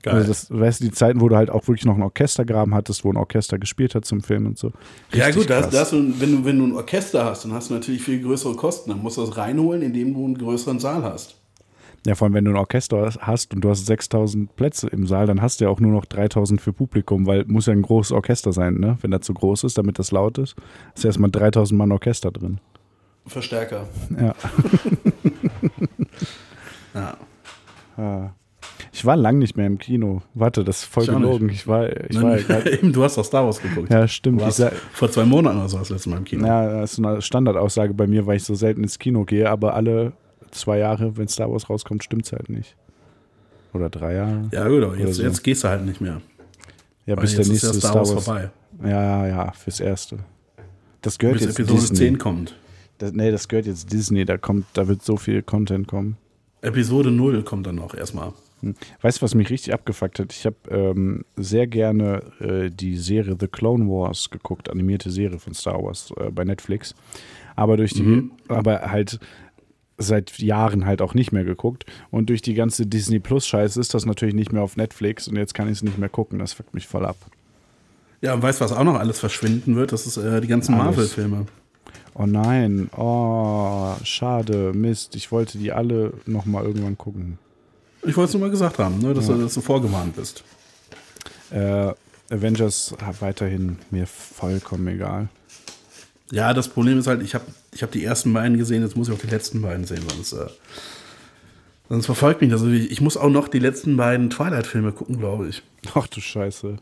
S2: Geil.
S1: Also das, weißt du, die Zeiten, wo du halt auch wirklich noch einen Orchestergraben hattest, wo ein Orchester gespielt hat zum Film und so.
S2: ja,
S1: Richtig
S2: gut, da hast,
S1: krass.
S2: da hast du, wenn, du, wenn du ein Orchester hast, dann hast du natürlich viel größere Kosten. Dann musst du das reinholen, indem du einen größeren Saal hast.
S1: Ja, vor allem, wenn du ein Orchester hast und du hast 6000 Plätze im Saal, dann hast du ja auch nur noch 3000 für Publikum, weil muss ja ein großes Orchester sein, ne? Wenn das zu groß ist, damit das laut ist, ist ja erstmal 3000 Mann Orchester drin.
S2: Verstärker.
S1: Ja.
S2: Ja.
S1: Ah. Ich war lang nicht mehr im Kino. Warte, das ist voll
S2: Ich
S1: gelogen. Ich war, ich war ja grad,
S2: Eben, du hast doch Star Wars geguckt.
S1: Ja, stimmt.
S2: Du warst
S1: sag,
S2: vor zwei Monaten oder so das letzte Mal im Kino.
S1: ja, das ist eine Standardaussage bei mir, weil ich so selten ins Kino gehe, aber alle zwei Jahre, wenn Star Wars rauskommt, stimmt es halt nicht. Oder drei Jahre.
S2: Ja, gut, aber jetzt,
S1: so.
S2: jetzt gehst du halt nicht mehr.
S1: Ja, bis der nächste Star
S2: Wars
S1: Wars.
S2: vorbei.
S1: Ja, ja, fürs Erste. Das gehört
S2: Bis
S1: jetzt
S2: Episode
S1: Disney.
S2: 10 kommt.
S1: Das, nee, das gehört jetzt Disney. Da kommt, da wird so viel Content kommen.
S2: Episode 0 kommt dann noch erstmal.
S1: Weißt du, was mich richtig abgefuckt hat? Ich habe ähm, sehr gerne äh, die Serie The Clone Wars geguckt, animierte Serie von Star Wars äh, bei Netflix. Aber durch die,
S2: Mhm.
S1: aber halt seit Jahren halt auch nicht mehr geguckt. Und durch die ganze Disney Plus Scheiße ist das natürlich nicht mehr auf Netflix und jetzt kann ich es nicht mehr gucken. Das fuckt mich voll ab.
S2: Ja, und weißt du, was auch noch alles verschwinden wird? Das ist äh, die ganzen. Marvel-Filme.
S1: Oh nein, oh, schade, Mist. Ich wollte die alle noch mal irgendwann gucken.
S2: Ich wollte es nur mal gesagt haben, ne, dass, du, dass du vorgewarnt bist.
S1: Äh, Avengers weiterhin mir vollkommen egal.
S2: Ja, das Problem ist halt, ich habe ich hab die ersten beiden gesehen, jetzt muss ich auch die letzten beiden sehen, sonst, äh, sonst verfolgt mich das. Also ich, ich muss auch noch die letzten beiden Twilight-Filme gucken, glaube ich.
S1: Ach du Scheiße.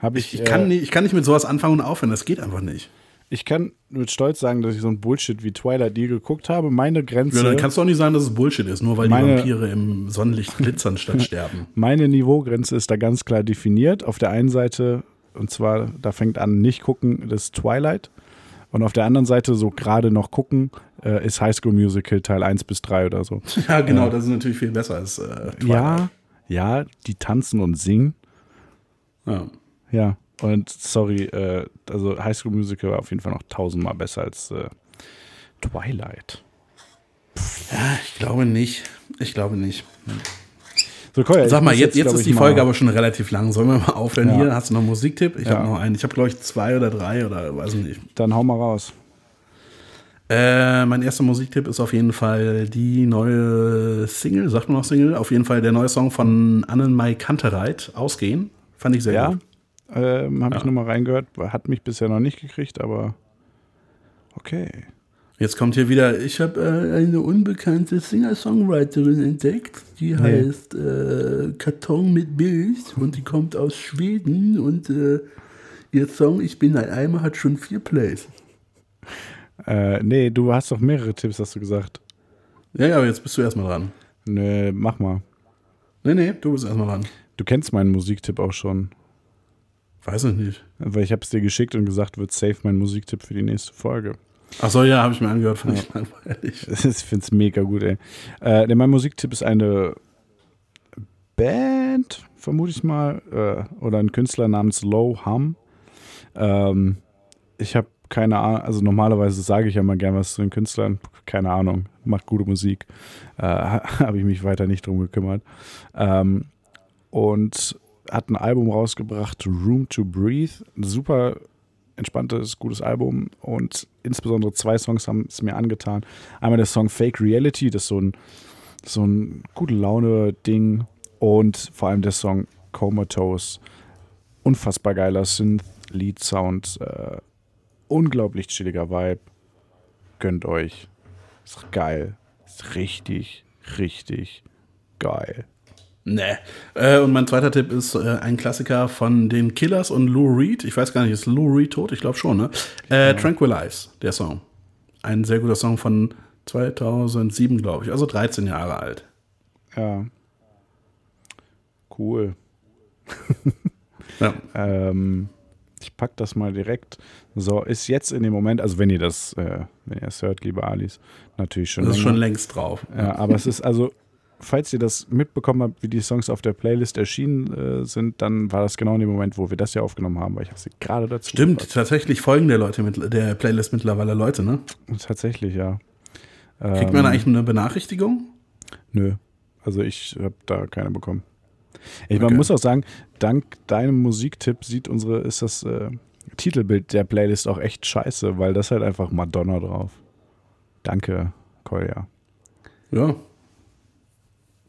S1: Hab ich,
S2: Ich, ich, kann
S1: äh,
S2: nicht, ich kann nicht mit sowas anfangen und aufhören, das geht einfach nicht.
S1: Ich kann mit Stolz sagen, dass ich so ein Bullshit wie Twilight nie geguckt habe. Meine Grenze,
S2: Ja, dann kannst du auch nicht sagen, dass es Bullshit ist, nur weil
S1: Meine-
S2: die Vampire im Sonnenlicht glitzern statt sterben.
S1: meine Niveaugrenze ist da ganz klar definiert. Auf der einen Seite, und zwar, da fängt an, nicht gucken, das ist Twilight. Und auf der anderen Seite, so gerade noch gucken, äh, ist High School Musical Teil 1 bis 3 oder so.
S2: Ja, genau, das ist natürlich viel besser als äh, Twilight.
S1: Ja, ja, die tanzen und singen.
S2: ja.
S1: Ja, und sorry, äh, also High School Musical war auf jeden Fall noch tausendmal besser als äh, Twilight.
S2: Ja, ich glaube nicht. Ich glaube nicht.
S1: So, Kolja,
S2: Sag mal, jetzt, jetzt ist die Folge aber schon relativ lang. Sollen wir mal aufhören
S1: Ja.
S2: hier? Hast du noch einen Musiktipp? Ich
S1: Ja.
S2: habe noch einen. Ich habe, glaube ich, zwei oder drei oder weiß nicht.
S1: Dann hau mal raus.
S2: Äh, mein erster Musiktipp ist auf jeden Fall die neue Single, sagt man noch Single? Auf jeden Fall der neue Song von Annenmai Kantereit, Ausgehen. Fand ich sehr
S1: Ja,
S2: gut.
S1: Ähm, habe ich
S2: Ja.
S1: nur mal reingehört. Hat mich bisher noch nicht gekriegt, aber okay.
S2: Jetzt kommt hier wieder, ich habe äh, eine unbekannte Singer-Songwriterin entdeckt, die heißt äh, Karton mit Milch und die kommt aus Schweden und äh, ihr Song Ich bin ein Eimer hat schon vier Plays.
S1: Äh, nee, du hast doch mehrere Tipps, hast du gesagt.
S2: Ja, ja, aber jetzt bist du erstmal dran.
S1: Nee, mach mal.
S2: Nee, nee, du bist erstmal dran.
S1: Du kennst meinen Musiktipp auch schon.
S2: Weiß ich nicht.
S1: Weil ich habe es dir geschickt und gesagt, wird safe mein Musiktipp für die nächste Folge.
S2: Achso, ja, habe ich mir angehört, fand ich langweilig.
S1: Ich finde es mega gut, ey. Äh, denn mein Musiktipp ist eine Band, vermute ich mal, äh, oder ein Künstler namens Low Hum. Ähm, ich habe keine Ahnung, also normalerweise sage ich ja mal gern was zu den Künstlern. Keine Ahnung, macht gute Musik. Äh, habe ich mich weiter nicht drum gekümmert. Ähm, und hat ein Album rausgebracht, Room to Breathe. Ein super entspanntes, gutes Album und insbesondere zwei Songs haben es mir angetan. Einmal der Song Fake Reality, das ist so ein, so ein gute Laune-Ding und vor allem der Song Comatose. Unfassbar geiler Synth-Lead-Sound, äh, unglaublich chilliger Vibe. Gönnt euch. Ist geil. Ist richtig, richtig geil.
S2: Nee. Äh, und mein zweiter Tipp ist äh, ein Klassiker von den Killers und Lou Reed. Ich weiß gar nicht, ist Lou Reed tot? Ich glaube schon, ne? Äh, Tranquilize, der Song. Ein sehr guter Song von 2007, glaube ich. Also 13 Jahre alt.
S1: Ja. Cool.
S2: Ja.
S1: Ähm, ich pack das mal direkt. So, ist jetzt in dem Moment, also wenn ihr das, äh, wenn ihr es hört, liebe Alis, natürlich schon.
S2: Das ist schon längst drauf.
S1: Ja, aber es ist also, falls ihr das mitbekommen habt, wie die Songs auf der Playlist erschienen äh, sind, dann war das genau in dem Moment, wo wir das ja aufgenommen haben, weil ich habe sie gerade dazu.
S2: Stimmt,
S1: gepackt.
S2: tatsächlich folgen der Leute mit der Playlist mittlerweile Leute, ne?
S1: Tatsächlich, ja.
S2: Kriegt
S1: Ähm,
S2: man eigentlich eine Benachrichtigung?
S1: Nö. Also ich habe da keine bekommen. Ich,
S2: Okay.
S1: Man muss auch sagen, dank deinem Musiktipp sieht unsere, ist das äh, Titelbild der Playlist auch echt scheiße, weil das halt einfach Madonna drauf. Danke, Kolja.
S2: Ja.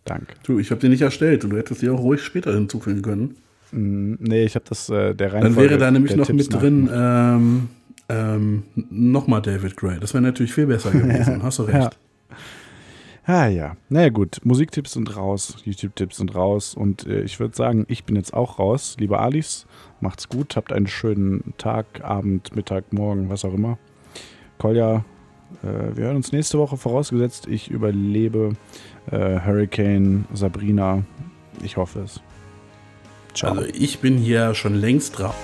S1: Dank.
S2: Du, ich habe die nicht erstellt und du hättest die auch ruhig später hinzufügen können.
S1: Mm, nee, ich habe das äh, der
S2: Dann
S1: Reihenfolge
S2: wäre da nämlich noch
S1: Tipps
S2: mit drin ähm, ähm, nochmal David Gray. Das wäre natürlich viel besser gewesen. Hast du recht.
S1: Ja. Ah ja, naja gut, Musiktipps sind raus, YouTube-Tipps sind raus und äh, ich würde sagen, ich bin jetzt auch raus. Liebe Alis, macht's gut, habt einen schönen Tag, Abend, Mittag, Morgen, was auch immer. Kolja, äh, wir hören uns nächste Woche vorausgesetzt, ich überlebe äh, Hurricane Sabrina. Ich hoffe es. Ciao.
S2: Also ich bin hier schon längst drauf.